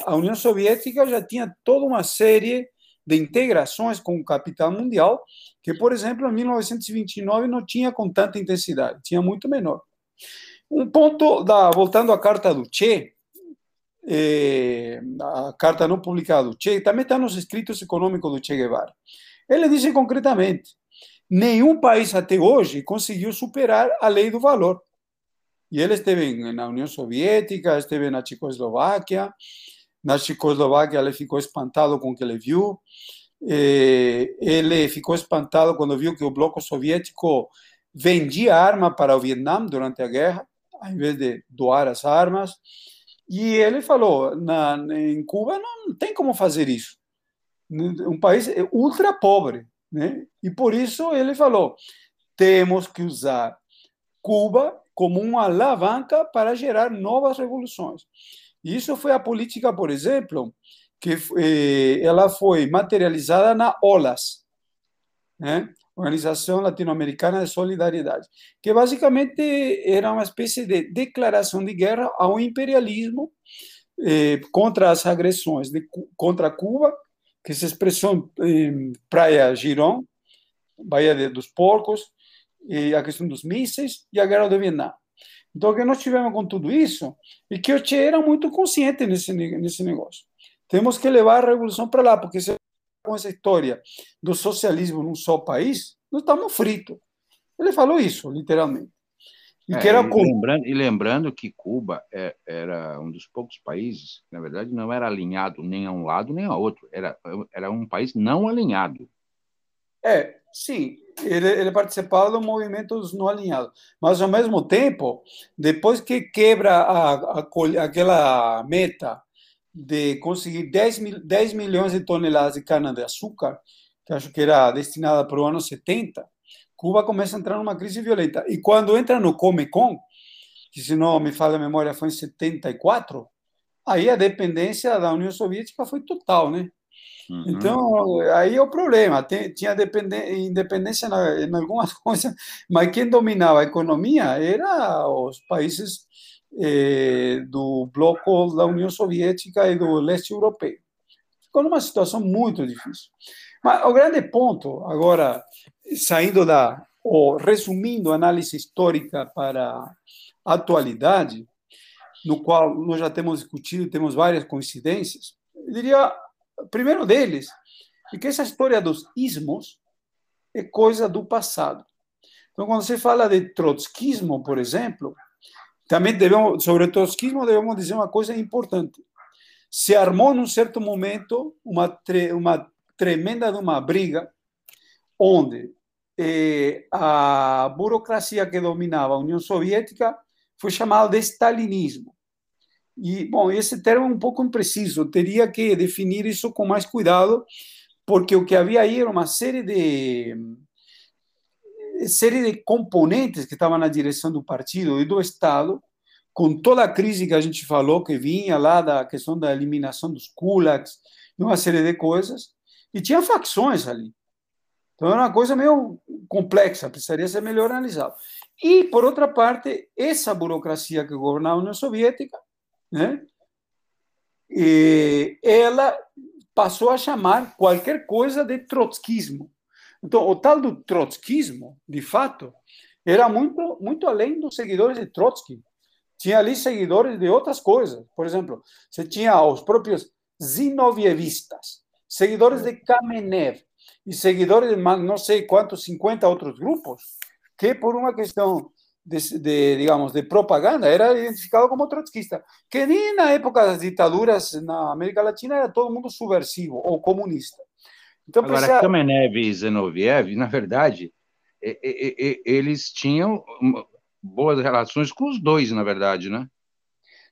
a União Soviética já tinha toda uma série de integrações com o capital mundial, que, por exemplo, em 1929 não tinha com tanta intensidade, tinha muito menor. Um ponto, da, voltando à carta do Che, eh, a carta não publicada do Che, também está nos escritos econômicos do Che Guevara. Ele diz concretamente: nenhum país até hoje conseguiu superar a lei do valor. E ele esteve na União Soviética, esteve na Tchecoslováquia. Na Tchecoslováquia, ele ficou espantado com o que ele viu. Ele ficou espantado quando viu que o bloco soviético vendia arma para o Vietnã durante a guerra, ao invés de doar as armas. E ele falou: na, em Cuba não tem como fazer isso. Um país ultra pobre. Né? E por isso ele falou: temos que usar Cuba como uma alavanca para gerar novas revoluções. Isso foi a política, por exemplo, que eh, ela foi materializada na OLAS, né? Organização Latino-Americana de Solidariedade, que basicamente era uma espécie de declaração de guerra ao imperialismo eh, contra as agressões de, contra Cuba, que se expressou em Praia Girón, Baía dos Porcos, a questão dos mísseis e a guerra do Vietnã. Então, o que nós tivemos com tudo isso e que o Che era muito consciente nesse, nesse negócio. Temos que levar a revolução para lá, porque se com essa história do socialismo num só país, nós estamos fritos. Ele falou isso, literalmente. E, é, era... e, lembrando, e lembrando que Cuba é, era um dos poucos países, na verdade, não era alinhado nem a um lado nem a outro. Era, era um país não alinhado. É, sim, ele, ele participava movimento dos não alinhados. Mas, ao mesmo tempo, depois que quebra a, a, aquela meta de conseguir 10, mil, 10 milhões de toneladas de cana-de-açúcar, que acho que era destinada para o ano 70, Cuba começa a entrar numa crise violenta. E quando entra no Comecon, que se não me falha a memória foi em 74, aí a dependência da União Soviética foi total, né? Uhum. Então, aí é o problema. Tem, tinha independência em algumas coisas, mas quem dominava a economia era os países eh, do bloco da União Soviética e do leste europeu. Ficou numa situação muito difícil. Mas o grande ponto, agora, saindo da, ou resumindo a análise histórica para a atualidade, no qual nós já temos discutido, temos várias coincidências, eu diria primeiro deles é que essa história dos ismos é coisa do passado. Então, quando você fala de trotskismo, por exemplo, também devemos, sobre trotskismo, devemos dizer uma coisa importante. Se armou, num certo momento, uma, tre uma tremenda uma briga, onde eh, a burocracia que dominava a União Soviética foi chamada de stalinismo. E, bom, esse termo é um pouco impreciso, teria que definir isso com mais cuidado, porque o que havia aí era uma série de série de componentes que estavam na direção do partido e do Estado, com toda a crise que a gente falou, que vinha lá da questão da eliminação dos kulaks, uma série de coisas, e tinha facções ali. Então era uma coisa meio complexa, precisaria ser melhor analisado. E, por outra parte, essa burocracia que governava a União Soviética né? E ela passou a chamar qualquer coisa de trotskismo. Então, o tal do trotskismo, de fato, era muito, muito além dos seguidores de Trotsky. Tinha ali seguidores de outras coisas. Por exemplo, você tinha os próprios zinovievistas, seguidores de Kamenev e seguidores de não sei quantos, 50 outros grupos, que por uma questão de, de, digamos, de propaganda, era identificado como trotskista. Que nem na época das ditaduras na América Latina era todo mundo subversivo ou comunista. Então, Agora, precisa... Kamenev e Zenoviev, na verdade, eles tinham boas relações com os dois, na verdade, né?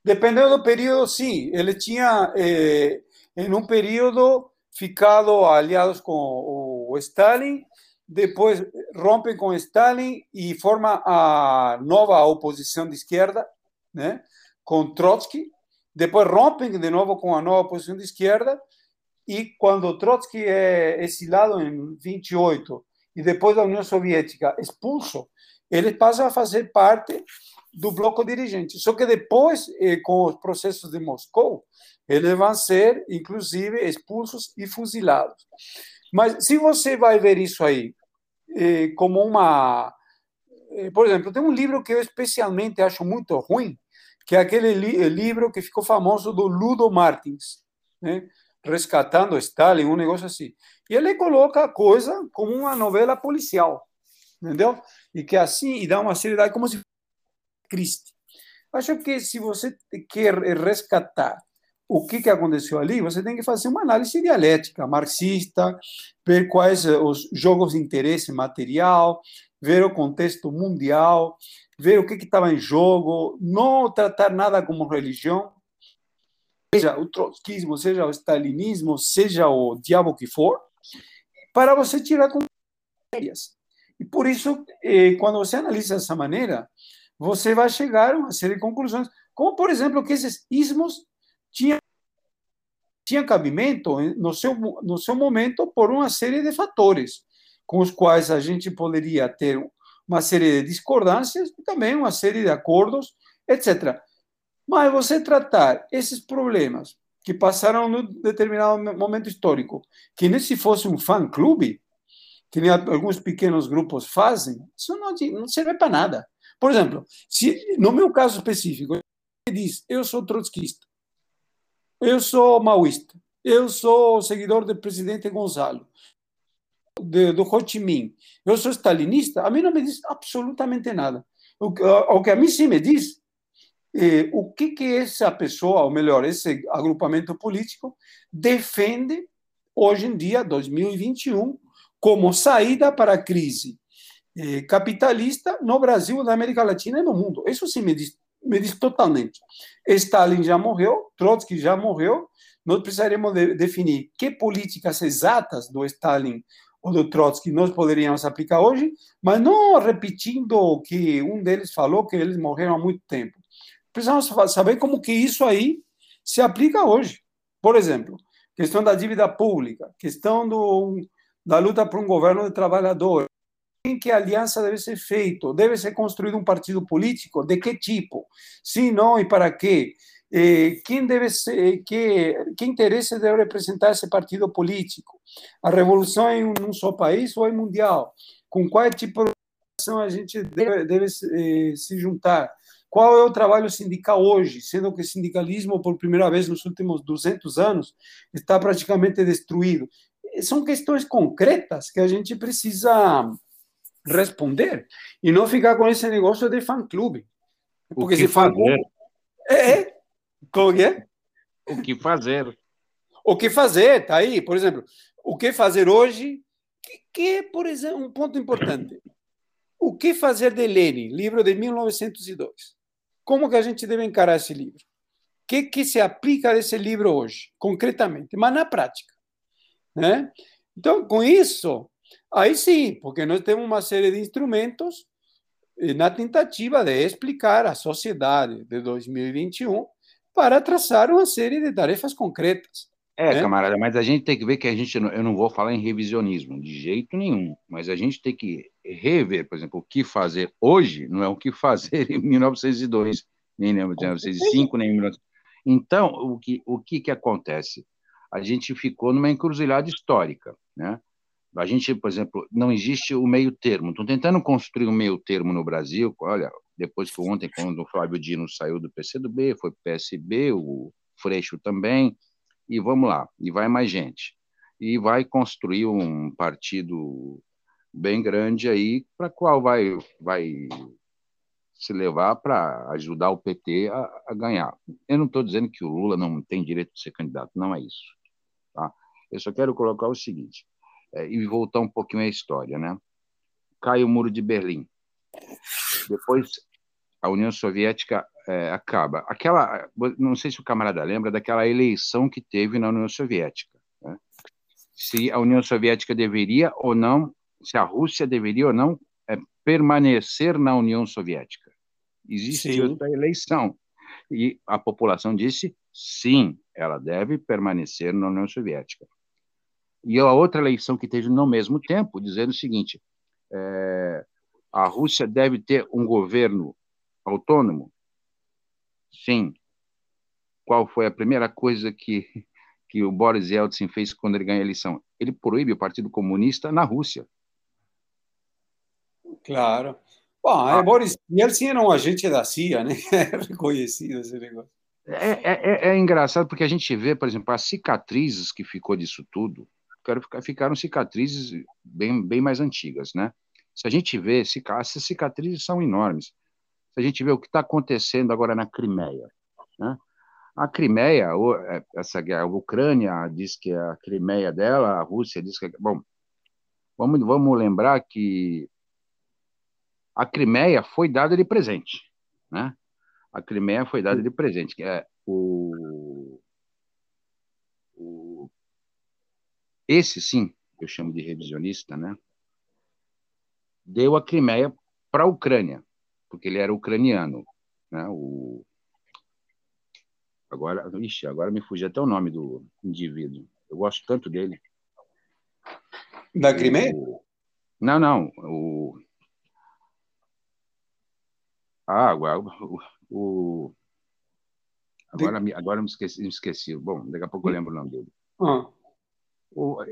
Dependendo do período, sim. Ele tinha, eh, em um período, ficado aliados com o Stalin depois rompem com Stalin e forma a nova oposição de esquerda, né, com Trotsky. Depois rompem de novo com a nova oposição de esquerda e quando Trotsky é exilado em 28 e depois da União Soviética expulso, ele passa a fazer parte do bloco dirigente. Só que depois, eh, com os processos de Moscou, eles vão ser, inclusive, expulsos e fuzilados. Mas se você vai ver isso aí eh, como uma. Eh, por exemplo, tem um livro que eu especialmente acho muito ruim, que é aquele li eh, livro que ficou famoso do Ludo Martins, né? Rescatando Stalin, um negócio assim. E ele coloca a coisa como uma novela policial, entendeu? E que assim, e dá uma seriedade como se fosse Christie. Acho que se você quer resgatar o que, que aconteceu ali, você tem que fazer uma análise dialética, marxista, ver quais os jogos de interesse material, ver o contexto mundial, ver o que estava em jogo, não tratar nada como religião, seja o trotskismo, seja o stalinismo, seja o diabo que for, para você tirar conclusões. E por isso, eh, quando você analisa dessa maneira, você vai chegar a uma série de conclusões, como, por exemplo, que esses ismos tinham tinha cabimento no seu, no seu momento por uma série de fatores, com os quais a gente poderia ter uma série de discordâncias e também uma série de acordos, etc. Mas você tratar esses problemas que passaram num determinado momento histórico, que nem se fosse um fã-clube, que nem alguns pequenos grupos fazem, isso não, não serve para nada. Por exemplo, se no meu caso específico, ele diz, eu sou trotskista, eu sou maoísta, eu sou seguidor do presidente Gonzalo, de, do Ho Chi Minh, eu sou stalinista, a mim não me diz absolutamente nada. O, o que a mim sim me diz é o que, que essa pessoa, ou melhor, esse agrupamento político, defende hoje em dia, 2021, como saída para a crise eh, capitalista no Brasil, na América Latina e no mundo. Isso sim me diz, me diz totalmente. Stalin já morreu, Trotsky já morreu, nós precisaríamos de, definir que políticas exatas do Stalin ou do Trotsky nós poderíamos aplicar hoje, mas não repetindo o que um deles falou, que eles morreram há muito tempo. Precisamos saber como que isso aí se aplica hoje. Por exemplo, questão da dívida pública, questão do, da luta por um governo de trabalhadores, em que aliança deve ser feita? Deve ser construído um partido político? De que tipo? Se não e para quê? Eh, quem deve ser, que, que interesse deve representar esse partido político? A revolução é em um só país ou é mundial? Com qual tipo de organização a gente deve, deve eh, se juntar? Qual é o trabalho sindical hoje, sendo que o sindicalismo, por primeira vez nos últimos 200 anos, está praticamente destruído? São questões concretas que a gente precisa responder e não ficar com esse negócio de fã-clube. Porque o que se fazer? É, é, como é? O que fazer? O que fazer, tá aí. Por exemplo, o que fazer hoje, que, que é, por exemplo, um ponto importante. O que fazer de Lenin, livro de 1902. Como que a gente deve encarar esse livro? O que, que se aplica desse livro hoje, concretamente, mas na prática? Né? Então, com isso, Aí sim, porque nós temos uma série de instrumentos eh, na tentativa de explicar a sociedade de 2021 para traçar uma série de tarefas concretas. É, né? camarada, mas a gente tem que ver que a gente, eu não vou falar em revisionismo, de jeito nenhum, mas a gente tem que rever, por exemplo, o que fazer hoje não é o que fazer em 1902, nem em 1905, nem em 19... Então, o que, o que que acontece? A gente ficou numa encruzilhada histórica, né? A gente, por exemplo, não existe o meio termo. Estão tentando construir um meio termo no Brasil. Olha, depois que ontem, quando o Flávio Dino saiu do PCdoB, foi PSB, o Freixo também, e vamos lá, e vai mais gente. E vai construir um partido bem grande aí, para qual vai, vai se levar para ajudar o PT a, a ganhar. Eu não estou dizendo que o Lula não tem direito de ser candidato, não é isso. Tá? Eu só quero colocar o seguinte: e voltar um pouquinho à história, né? Cai o muro de Berlim. Depois a União Soviética é, acaba. Aquela, não sei se o camarada lembra daquela eleição que teve na União Soviética. Né? Se a União Soviética deveria ou não, se a Rússia deveria ou não é, permanecer na União Soviética. Existiu essa eleição. E a população disse sim, ela deve permanecer na União Soviética. E a outra eleição que teve no mesmo tempo, dizendo o seguinte: é, a Rússia deve ter um governo autônomo? Sim. qual foi a primeira coisa que, que o Boris Yeltsin fez quando ele ganha a eleição? Ele proíbe o Partido Comunista na Rússia. Claro. Bom, ah. Boris Yeltsin era um agente da CIA, né? É reconhecido esse negócio. É, é, é, é, engraçado porque a gente vê, por exemplo, as cicatrizes que ficou disso tudo, ficaram cicatrizes bem, bem mais antigas, né? Se a gente vê, essas cicatrizes são enormes. Se a gente vê o que está acontecendo agora na Crimeia, né? A Crimeia, é, essa guerra, a Ucrânia diz que é a Crimeia dela, a Rússia diz que é... Bom, vamos, vamos lembrar que a Crimeia foi dada de presente, né? A Crimeia foi dada de presente, que é o esse sim, eu chamo de revisionista, né? Deu a Crimeia para a Ucrânia, porque ele era ucraniano, né? O agora, ixi, agora me fugiu até o nome do indivíduo. Eu gosto tanto dele. Da Crimeia? O... Não, não. O ah, agora, o, agora, me, agora me, esqueci, me esqueci. Bom, daqui a pouco eu lembro o nome dele. Ah. O,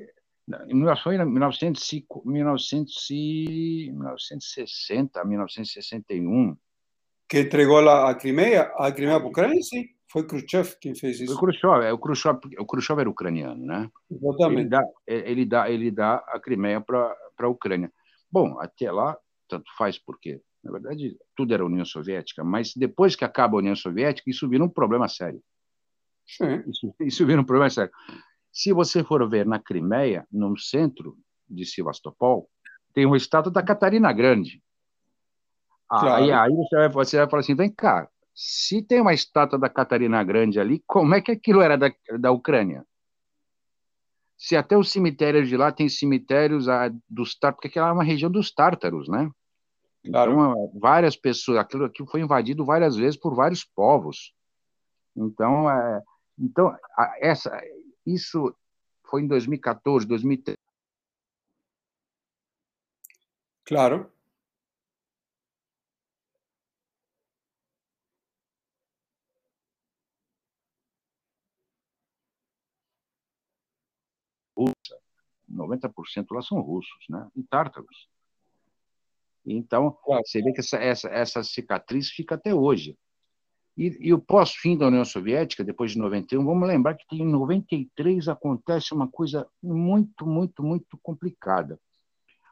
em 1960, 1960, 1961. Que entregou a, a Crimeia, a Crimeia para a Ucrânia, sim. Foi Khrushchev quem fez isso. Foi Khrushchev, é, o Khrushchev, o Khrushchev era ucraniano, né? Exatamente. Ele dá, ele dá, ele dá a Crimeia para a Ucrânia. Bom, até lá, tanto faz porque na verdade, tudo era União Soviética, mas depois que acaba a União Soviética, isso vira um problema sério. Sim. Isso, isso vira um problema sério. Se você for ver na Crimeia, no centro de Sevastopol, tem uma estátua da Catarina Grande. Claro. Aí, aí você, vai, você vai falar assim: vem cá, se tem uma estátua da Catarina Grande ali, como é que aquilo era da, da Ucrânia? Se até os cemitérios de lá tem cemitérios ah, dos tártaros, porque aquela é uma região dos tártaros, né? Claro. Então, várias pessoas, aquilo, aquilo foi invadido várias vezes por vários povos. Então, é, então essa, isso foi em 2014, 2013. Claro. Russa, 90% lá são russos, né? E tártaros. Então, você vê que essa, essa, essa cicatriz fica até hoje. E, e o pós-fim da União Soviética, depois de 91, vamos lembrar que em 93 acontece uma coisa muito, muito, muito complicada.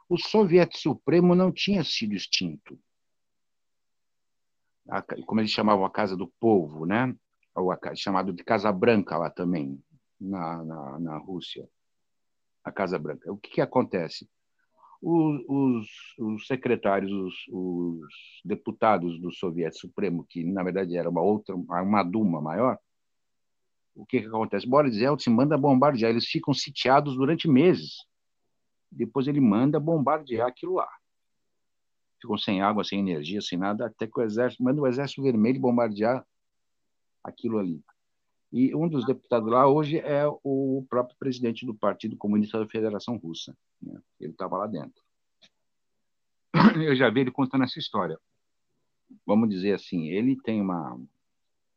O Soviético Supremo não tinha sido extinto. A, como eles chamavam a Casa do Povo, né? Ou a, chamado de Casa Branca lá também, na, na, na Rússia. A Casa Branca. O que, que acontece? Os, os, os secretários, os, os, deputados do Soviético Supremo, que na verdade era uma outra, uma Duma maior, o que, que acontece? Boris Yeltsin manda bombardear, eles ficam sitiados durante meses. Depois ele manda bombardear aquilo lá. Ficam sem água, sem energia, sem nada, até que o exército manda o exército vermelho bombardear aquilo ali. E um dos deputados lá hoje é o próprio presidente do Partido Comunista da Federação Russa. Né? Ele estava lá dentro. Eu já vi ele contando essa história. Vamos dizer assim, ele tem uma.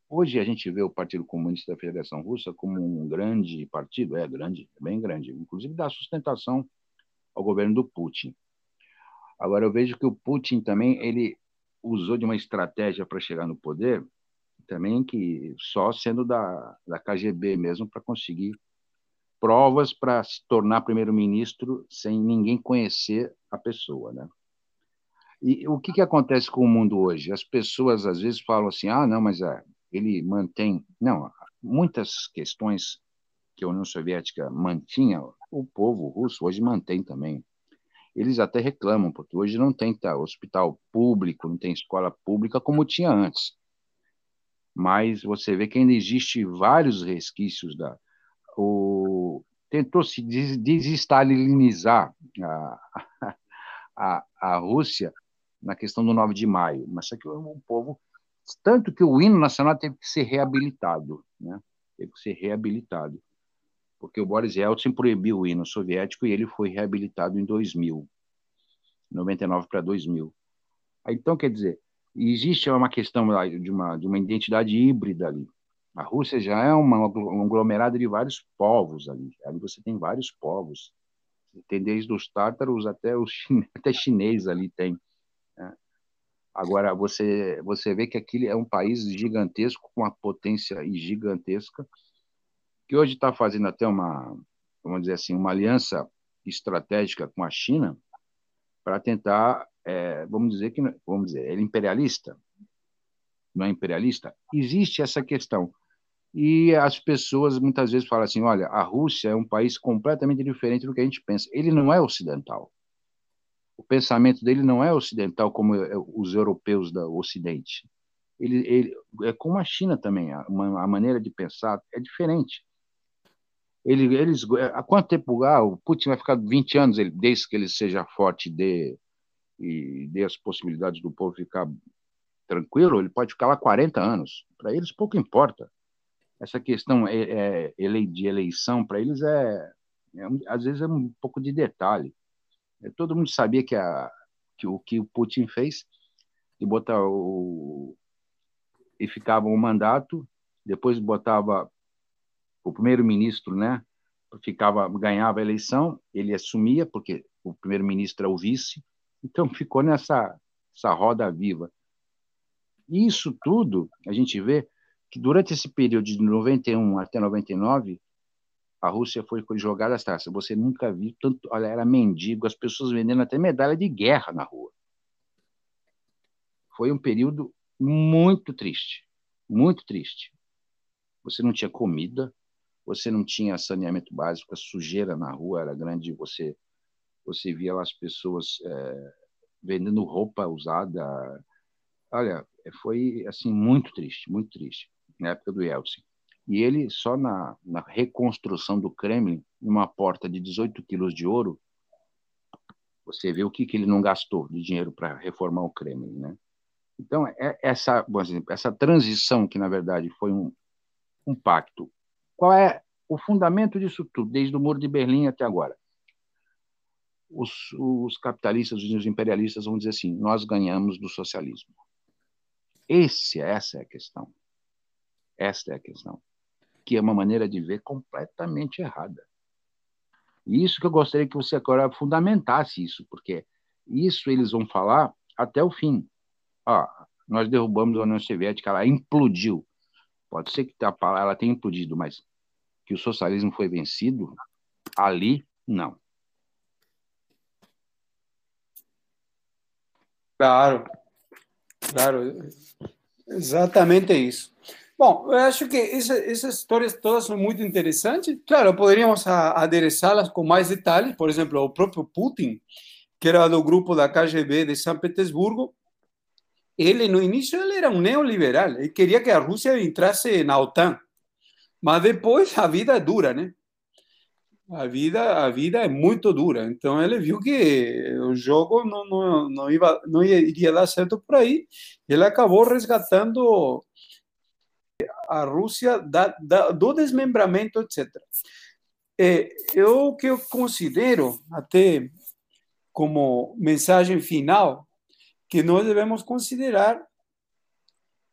Hoje a gente vê o Partido Comunista da Federação Russa como um grande partido, é grande, é bem grande, inclusive dá sustentação ao governo do Putin. Agora eu vejo que o Putin também ele usou de uma estratégia para chegar no poder também que só sendo da, da KGB mesmo para conseguir provas para se tornar primeiro-ministro sem ninguém conhecer a pessoa, né? E o que, que acontece com o mundo hoje? As pessoas às vezes falam assim, ah, não, mas é, ele mantém... Não, muitas questões que a União Soviética mantinha, o povo russo hoje mantém também. Eles até reclamam, porque hoje não tem tá, hospital público, não tem escola pública como tinha antes mas você vê que ainda existe vários resquícios da o tentou se desestalinizar a, a, a Rússia na questão do 9 de maio, mas que o povo tanto que o hino nacional teve que ser reabilitado, né? Teve que ser reabilitado. Porque o Boris Yeltsin proibiu o hino soviético e ele foi reabilitado em 2000. 99 para 2000. Então, quer dizer, existe uma questão de uma, de uma identidade híbrida ali. A Rússia já é uma, um aglomerado de vários povos ali. Ali você tem vários povos. Tem desde os tártaros até os chine... até chinês ali tem. Né? Agora você você vê que aquele é um país gigantesco com uma potência gigantesca que hoje está fazendo até uma vamos dizer assim uma aliança estratégica com a China para tentar é, vamos dizer que vamos dizer ele é imperialista não é imperialista existe essa questão e as pessoas muitas vezes falam assim: olha, a Rússia é um país completamente diferente do que a gente pensa. Ele não é ocidental. O pensamento dele não é ocidental como é os europeus do Ocidente. Ele, ele é como a China também, a, a maneira de pensar é diferente. Ele, eles, há quanto tempo ah, o Putin vai ficar 20 anos, ele, desde que ele seja forte dê, e dê as possibilidades do povo ficar tranquilo, ele pode ficar lá 40 anos. Para eles pouco importa essa questão é, é, de eleição para eles é, é, às vezes é um pouco de detalhe. É, todo mundo sabia que, a, que o que o Putin fez de botar o e ficava um mandato, depois botava o primeiro-ministro, né? Ficava ganhava a eleição, ele assumia porque o primeiro-ministro é o vice, então ficou nessa essa roda viva. Isso tudo a gente vê que durante esse período de 91 até 99, a Rússia foi jogada às taças. Você nunca viu tanto. Olha, era mendigo, as pessoas vendendo até medalha de guerra na rua. Foi um período muito triste, muito triste. Você não tinha comida, você não tinha saneamento básico, a sujeira na rua era grande, você você via as pessoas é, vendendo roupa usada. Olha, foi assim muito triste, muito triste na época do Yeltsin. E ele, só na, na reconstrução do Kremlin, numa porta de 18 quilos de ouro, você vê o que, que ele não gastou de dinheiro para reformar o Kremlin, né? Então, é essa, essa transição, que na verdade foi um, um pacto, qual é o fundamento disso tudo, desde o Muro de Berlim até agora? Os, os capitalistas, os imperialistas vão dizer assim: nós ganhamos do socialismo. Esse, essa é a questão. Esta é a questão. Que é uma maneira de ver completamente errada. E isso que eu gostaria que você agora fundamentasse isso, porque isso eles vão falar até o fim. Ah, nós derrubamos a União Soviética, ela implodiu. Pode ser que ela tenha implodido, mas que o socialismo foi vencido, ali, não. Claro, claro, exatamente isso. Bom, eu acho que essa, essas histórias todas são muito interessantes. Claro, poderíamos adereçá-las com mais detalhes. Por exemplo, o próprio Putin, que era do grupo da KGB de São Petersburgo, ele no início ele era um neoliberal. Ele queria que a Rússia entrasse na OTAN. Mas depois a vida é dura, né? A vida, a vida é muito dura. Então ele viu que o jogo não, não, não, ia, não iria dar certo por aí. Ele acabou resgatando a Rússia da, da, do desmembramento, etc. É, eu que eu considero até como mensagem final que nós devemos considerar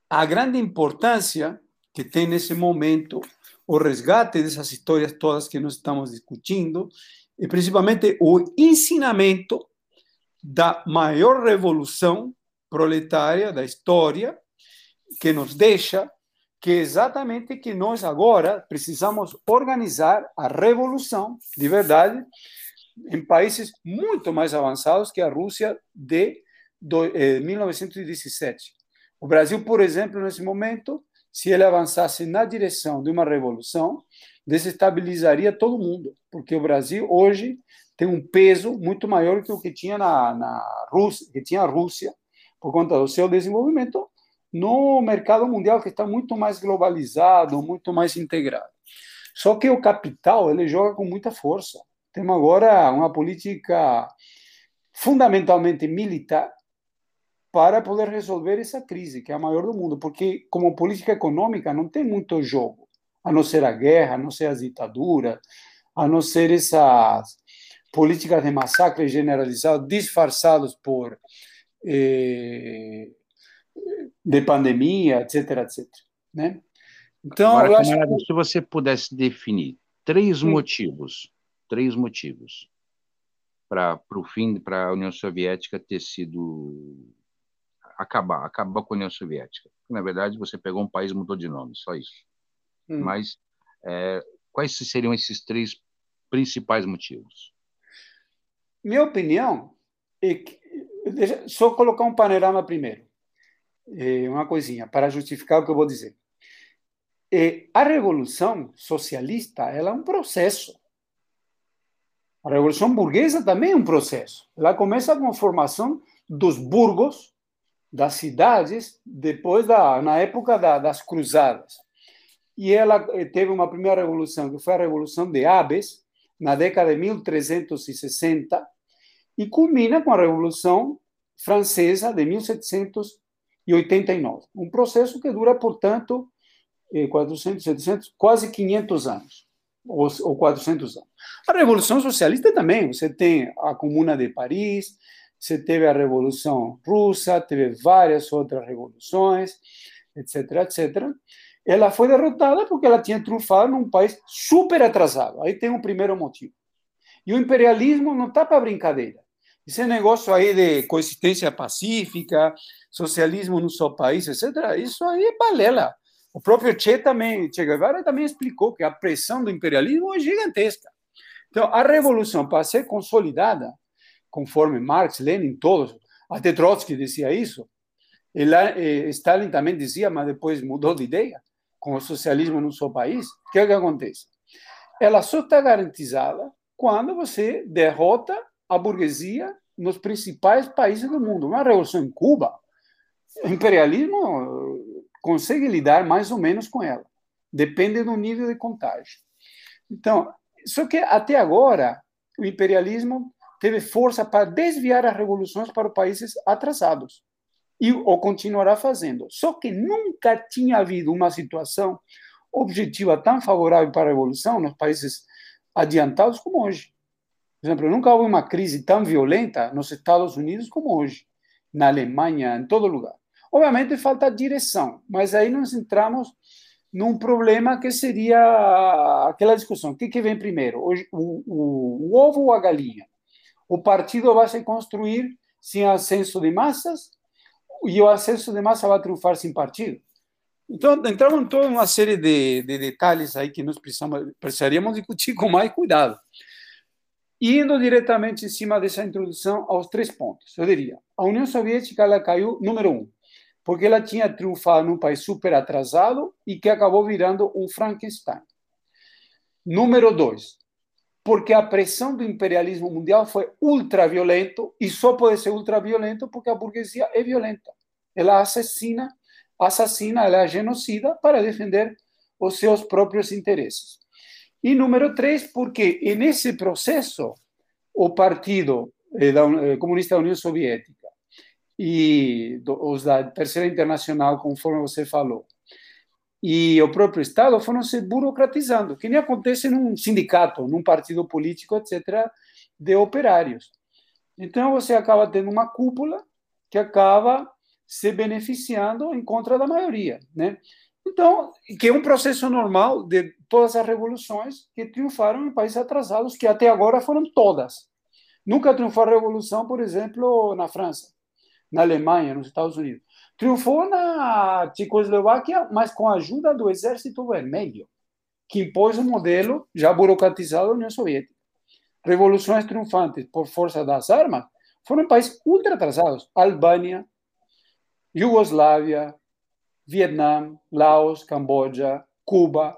a grande importância que tem nesse momento o resgate dessas histórias todas que nós estamos discutindo e principalmente o ensinamento da maior revolução proletária da história que nos deixa que exatamente que nós agora precisamos organizar a revolução de verdade em países muito mais avançados que a Rússia de, eh, 1917. O Brasil, por exemplo, nesse momento, se ele avançasse na direção de uma revolução, desestabilizaria todo mundo, porque o Brasil hoje tem um peso muito maior que o que tinha na, na Rússia, que tinha a Rússia, por conta do seu desenvolvimento no mercado mundial que está muito mais globalizado, muito mais integrado. Só que o capital ele joga com muita força. Temos agora uma política fundamentalmente militar para poder resolver essa crise, que é a maior do mundo, porque como política econômica não tem muito jogo, a não ser a guerra, a não ser as ditaduras, a não ser essas políticas de massacre generalizado disfarçados por eh, de pandemia, etc, etc. Né? Então, Agora, acho que... se você pudesse definir três Sim. motivos, três motivos para o fim, para a União Soviética ter sido acabar, acabar com a União Soviética. Na verdade, você pegou um país e mudou de nome, só isso. Hum. Mas é, quais seriam esses três principais motivos? Minha opinião é que, deixa, só colocar um panorama primeiro, é, uma coisinha para justificar o que eu vou dizer. É, a revolução socialista ela é um processo. A revolução burguesa também é um processo. Ela começa com a formação dos burgos, das cidades, depois da na época da, das cruzadas. E ela eh, teve uma primeira revolução, que foi a Revolução de Aves, na década de 1360, e culmina com a Revolução Francesa de 1789. Um processo que dura, portanto, 400, eh, 700, quase 500 anos, ou, ou 400 anos. A Revolução Socialista também, você tem a Comuna de Paris, você teve a Revolução Russa, teve várias outras revoluções, etc, etc. Ela foi derrotada porque ela tinha triunfado num país super atrasado. Aí tem um primeiro motivo. E o imperialismo não está para brincadeira. Esse negócio aí de coexistência pacífica, socialismo no seu país, etc., isso aí é balela. O próprio Che também, Che Guevara também explicou que a pressão do imperialismo é gigantesca. Então, a revolução, para ser consolidada, conforme Marx, Lenin, todos, até Trotsky dizia isso, eh, Stalin também dizia, mas depois mudou de ideia, com o socialismo no seu país, o que é que acontece? Ela só está garantizada quando você derrota a burguesia nos principais países do mundo. Uma revolução em Cuba, o imperialismo consegue lidar mais ou menos com ela. Depende do nível de contágio. Então, só que até agora, o imperialismo teve força para desviar as revoluções para países atrasados. E o continuará fazendo. Só que nunca tinha havido uma situação objetiva tão favorável para a revolução nos países adiantados como hoje. Por exemplo, nunca houve uma crise tão violenta nos Estados Unidos como hoje, na Alemanha, em todo lugar. Obviamente falta direção, mas aí nós entramos num problema que seria aquela discussão: o que, que vem primeiro, o, o, o ovo ou a galinha? O partido vai se construir sem ascenso de massas e o ascenso de massa vai triunfar sem partido? Então, entramos em toda uma série de, de detalhes aí que nós precisamos, precisaríamos discutir com mais cuidado. Indo diretamente em cima dessa introdução aos três pontos, eu diria: a União Soviética ela caiu, número um, porque ela tinha triunfado num país super atrasado e que acabou virando um Frankenstein. Número dois, porque a pressão do imperialismo mundial foi ultraviolento e só pode ser ultraviolento porque a burguesia é violenta. Ela assassina, assassina, ela genocida para defender os seus próprios interesses. E número três, porque nesse processo o Partido eh, eh, Comunista da União Soviética e os da Terceira Internacional, conforme você falou, e o próprio Estado foram se burocratizando, que nem acontece num sindicato, num partido político, etc., de operários. Então, você acaba tendo uma cúpula que acaba se beneficiando em contra da maioria, né? Então, que é um processo normal de todas as revoluções que triunfaram em países atrasados, que até agora foram todas. Nunca triunfou a revolução, por exemplo, na França na Alemanha, nos Estados Unidos. Triunfou na Tchecoslováquia, mas com a ajuda do Exército Vermelho, que impôs um modelo já burocratizado da União Soviética. Revoluções triunfantes por força das armas foram países ultra atrasados. Albânia, Iugoslávia, Vietnã, Laos, Camboja, Cuba,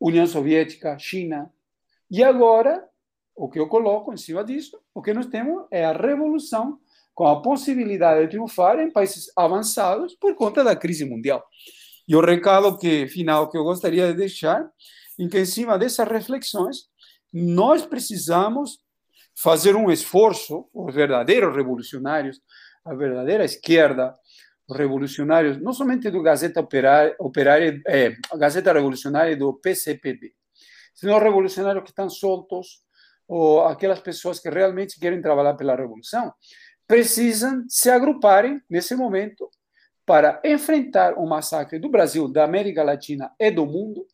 União Soviética, China. E agora, o que eu coloco em cima disso, o que nós temos é a revolução com a possibilidade de triunfar em países avançados por conta da crise mundial. E o recado que final que eu gostaria de deixar, em que em cima dessas reflexões, nós precisamos fazer um esforço, os verdadeiros revolucionários, a verdadeira esquerda, os revolucionários, não somente do Gazeta Operária, Operária é, a Gazeta Revolucionária do PCPB, senão os revolucionários que estão soltos, ou aquelas pessoas que realmente querem trabalhar pela revolução, precisam se agruparem nesse momento para enfrentar o massacre do Brasil, da América Latina e do mundo,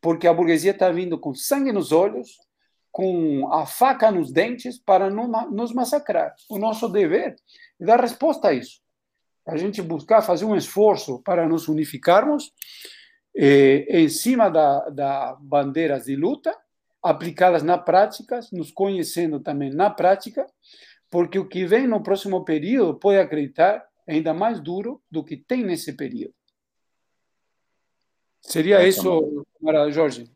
porque a burguesia está vindo com sangue nos olhos, com a faca nos dentes para nos massacrar. O nosso dever é dar resposta a isso. A gente buscar fazer um esforço para nos unificarmos eh, em cima da, da bandeiras de luta, aplicá-las na prática, nos conhecendo também na prática, porque o que vem no próximo período pode acreditar ainda mais duro do que tem nesse período. Seria é, isso, Jorge?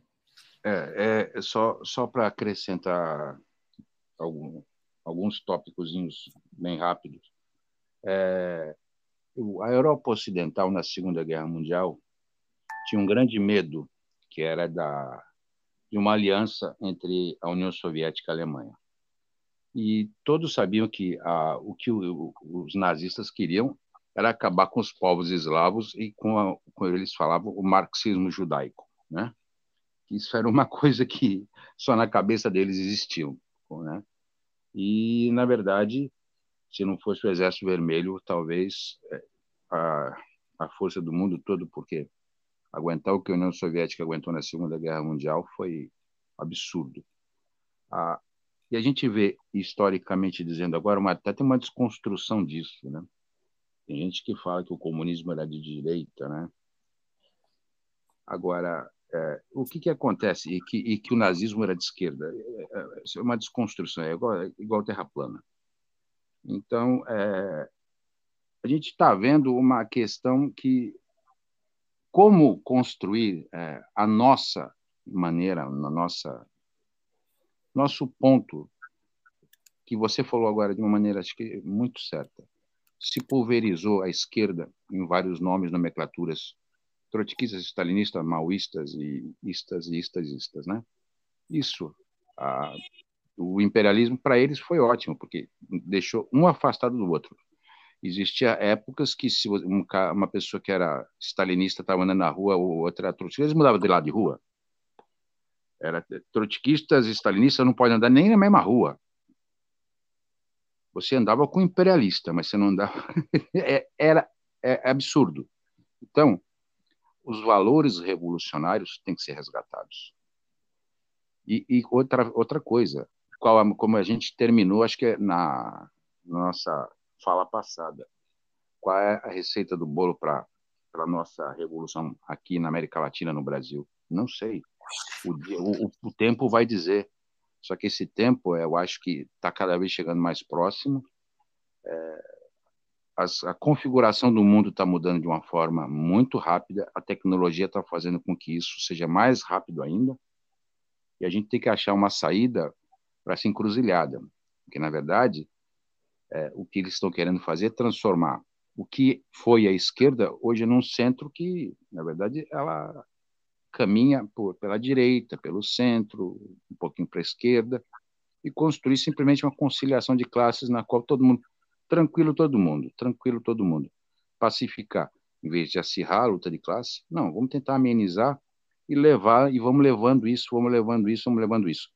É, é só, só para acrescentar algum, alguns tópicos bem rápidos. É, a Europa Ocidental, na Segunda Guerra Mundial, tinha um grande medo, que era da, de uma aliança entre a União Soviética e a Alemanha. E todos sabiam que a, o que o, os nazistas queriam era acabar com os povos eslavos e com, a, com eles falavam o marxismo judaico, né? Isso era uma coisa que só na cabeça deles existia, né? E na verdade, se não fosse o Exército Vermelho, talvez é, a, a força do mundo todo, porque aguentar o que a União Soviética aguentou na Segunda Guerra Mundial foi absurdo. A, e a gente vê, historicamente dizendo agora, uma, até tem uma desconstrução disso. Né? Tem gente que fala que o comunismo era de direita. Né? Agora, é, o que, que acontece? E que, e que o nazismo era de esquerda? É, é, é uma desconstrução, é igual, é igual terra plana. Então, é, a gente está vendo uma questão que como construir é, a nossa maneira, na nossa nosso ponto que você falou agora de uma maneira acho que muito certa. Se pulverizou a esquerda em vários nomes, nomenclaturas trotskistas, stalinistas, maoístas e istas e istas, né? Isso, a, o imperialismo para eles foi ótimo porque deixou um afastado do outro. Existia épocas que se uma pessoa que era stalinista estava andando na rua ou outra trotskista, eles mudavam de lado de rua. Era trotskistas e stalinistas não podem andar nem na mesma rua. Você andava com imperialista, mas você não andava. É, era é absurdo. Então, os valores revolucionários têm que ser resgatados. E, e outra outra coisa, qual, como a gente terminou, acho que é na, na nossa fala passada. Qual é a receita do bolo para a nossa revolução aqui na América Latina, no Brasil? Não sei. O, o, o tempo vai dizer. Só que esse tempo, eu acho que está cada vez chegando mais próximo. É, as, a configuração do mundo está mudando de uma forma muito rápida. A tecnologia está fazendo com que isso seja mais rápido ainda. E a gente tem que achar uma saída para essa encruzilhada. Porque, na verdade, é, o que eles estão querendo fazer é transformar o que foi a esquerda hoje num centro que, na verdade, ela caminha por, pela direita, pelo centro, um pouquinho para a esquerda, e construir simplesmente uma conciliação de classes na qual todo mundo, tranquilo todo mundo, tranquilo todo mundo, pacificar, em vez de acirrar a luta de classe, não, vamos tentar amenizar e levar, e vamos levando isso, vamos levando isso, vamos levando isso.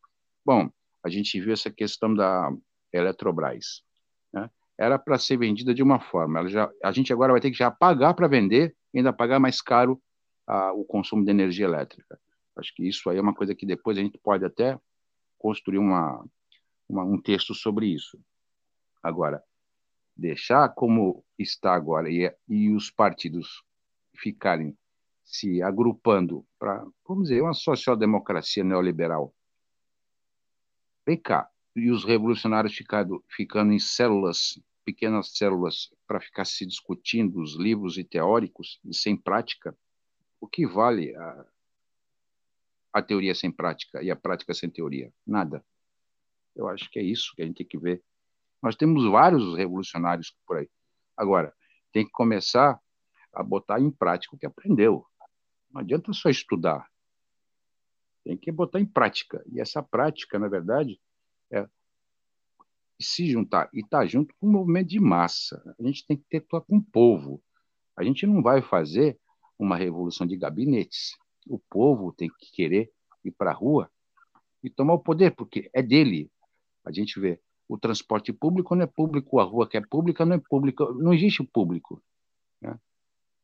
Bom, a gente viu essa questão da Eletrobras era para ser vendida de uma forma. Ela já, a gente agora vai ter que já pagar para vender ainda pagar mais caro a, o consumo de energia elétrica. Acho que isso aí é uma coisa que depois a gente pode até construir uma, uma, um texto sobre isso. Agora, deixar como está agora e, e os partidos ficarem se agrupando para, vamos dizer, uma social-democracia neoliberal. Vem cá, e os revolucionários ficado, ficando em células, pequenas células, para ficar se discutindo os livros e teóricos e sem prática, o que vale a, a teoria sem prática e a prática sem teoria? Nada. Eu acho que é isso que a gente tem que ver. Nós temos vários revolucionários por aí. Agora, tem que começar a botar em prática o que aprendeu. Não adianta só estudar. Tem que botar em prática. E essa prática, na verdade, é se juntar e estar tá junto com o movimento de massa. A gente tem que ter com o povo. A gente não vai fazer uma revolução de gabinetes. O povo tem que querer ir para a rua e tomar o poder, porque é dele. A gente vê o transporte público não é público, a rua que é pública não é pública, não existe o público. Né?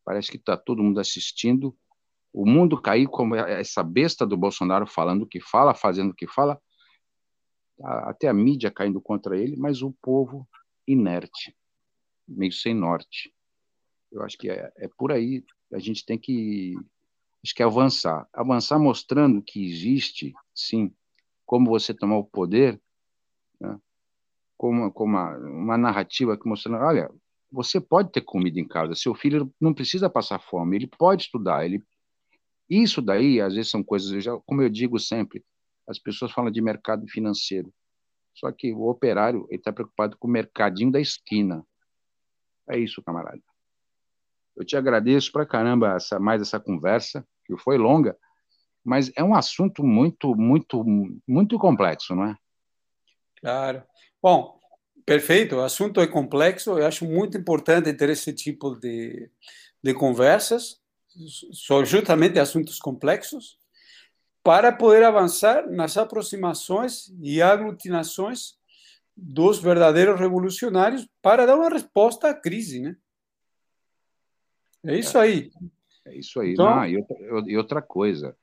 Parece que está todo mundo assistindo. O mundo cair como essa besta do Bolsonaro falando o que fala, fazendo o que fala, até a mídia caindo contra ele, mas o povo inerte, meio sem norte. Eu acho que é, é por aí a gente tem que acho que avançar, avançar mostrando que existe, sim, como você tomar o poder, né? como, como uma, uma narrativa que mostrando, olha, você pode ter comida em casa, seu filho não precisa passar fome, ele pode estudar, ele isso daí às vezes são coisas, eu já, como eu digo sempre, as pessoas falam de mercado financeiro, só que o operário está preocupado com o mercadinho da esquina. É isso, camarada. Eu te agradeço para caramba essa, mais essa conversa, que foi longa, mas é um assunto muito, muito, muito complexo, não é? Claro. Bom, perfeito. O assunto é complexo. Eu acho muito importante ter esse tipo de, de conversas sobre justamente assuntos complexos para poder avançar nas aproximações e aglutinações dos verdadeiros revolucionários para dar uma resposta à crise, né? É isso aí. É isso aí. Então, Não, e, outra, e outra coisa,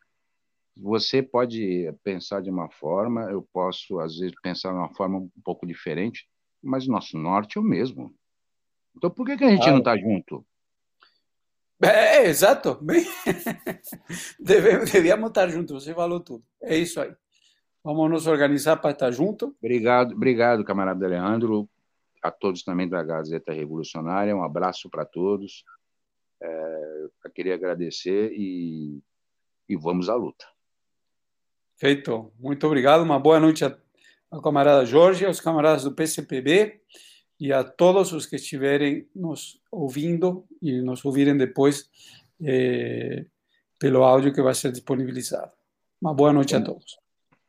você pode pensar de uma forma, eu posso, às vezes, pensar de uma forma um pouco diferente, mas nosso norte é o mesmo. Então, por que, que a gente não está junto? É, é, exato. Devíamos estar juntos, você falou tudo. É isso aí. Vamos nos organizar para estar junto. Obrigado, obrigado, camarada Leandro, a todos também da Gazeta Revolucionária. Um abraço para todos. É, eu queria agradecer e, e vamos à luta. Feito. Muito obrigado. Uma boa noite ao camarada Jorge, aos camaradas do PCPB e a todos os que estiverem nos ouvindo e nos ouvirem depois eh, pelo áudio que vai ser disponibilizado. Uma boa noite como, a todos.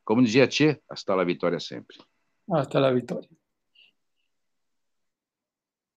Como dizia Tia, hasta la vitória sempre. Hasta la vitória.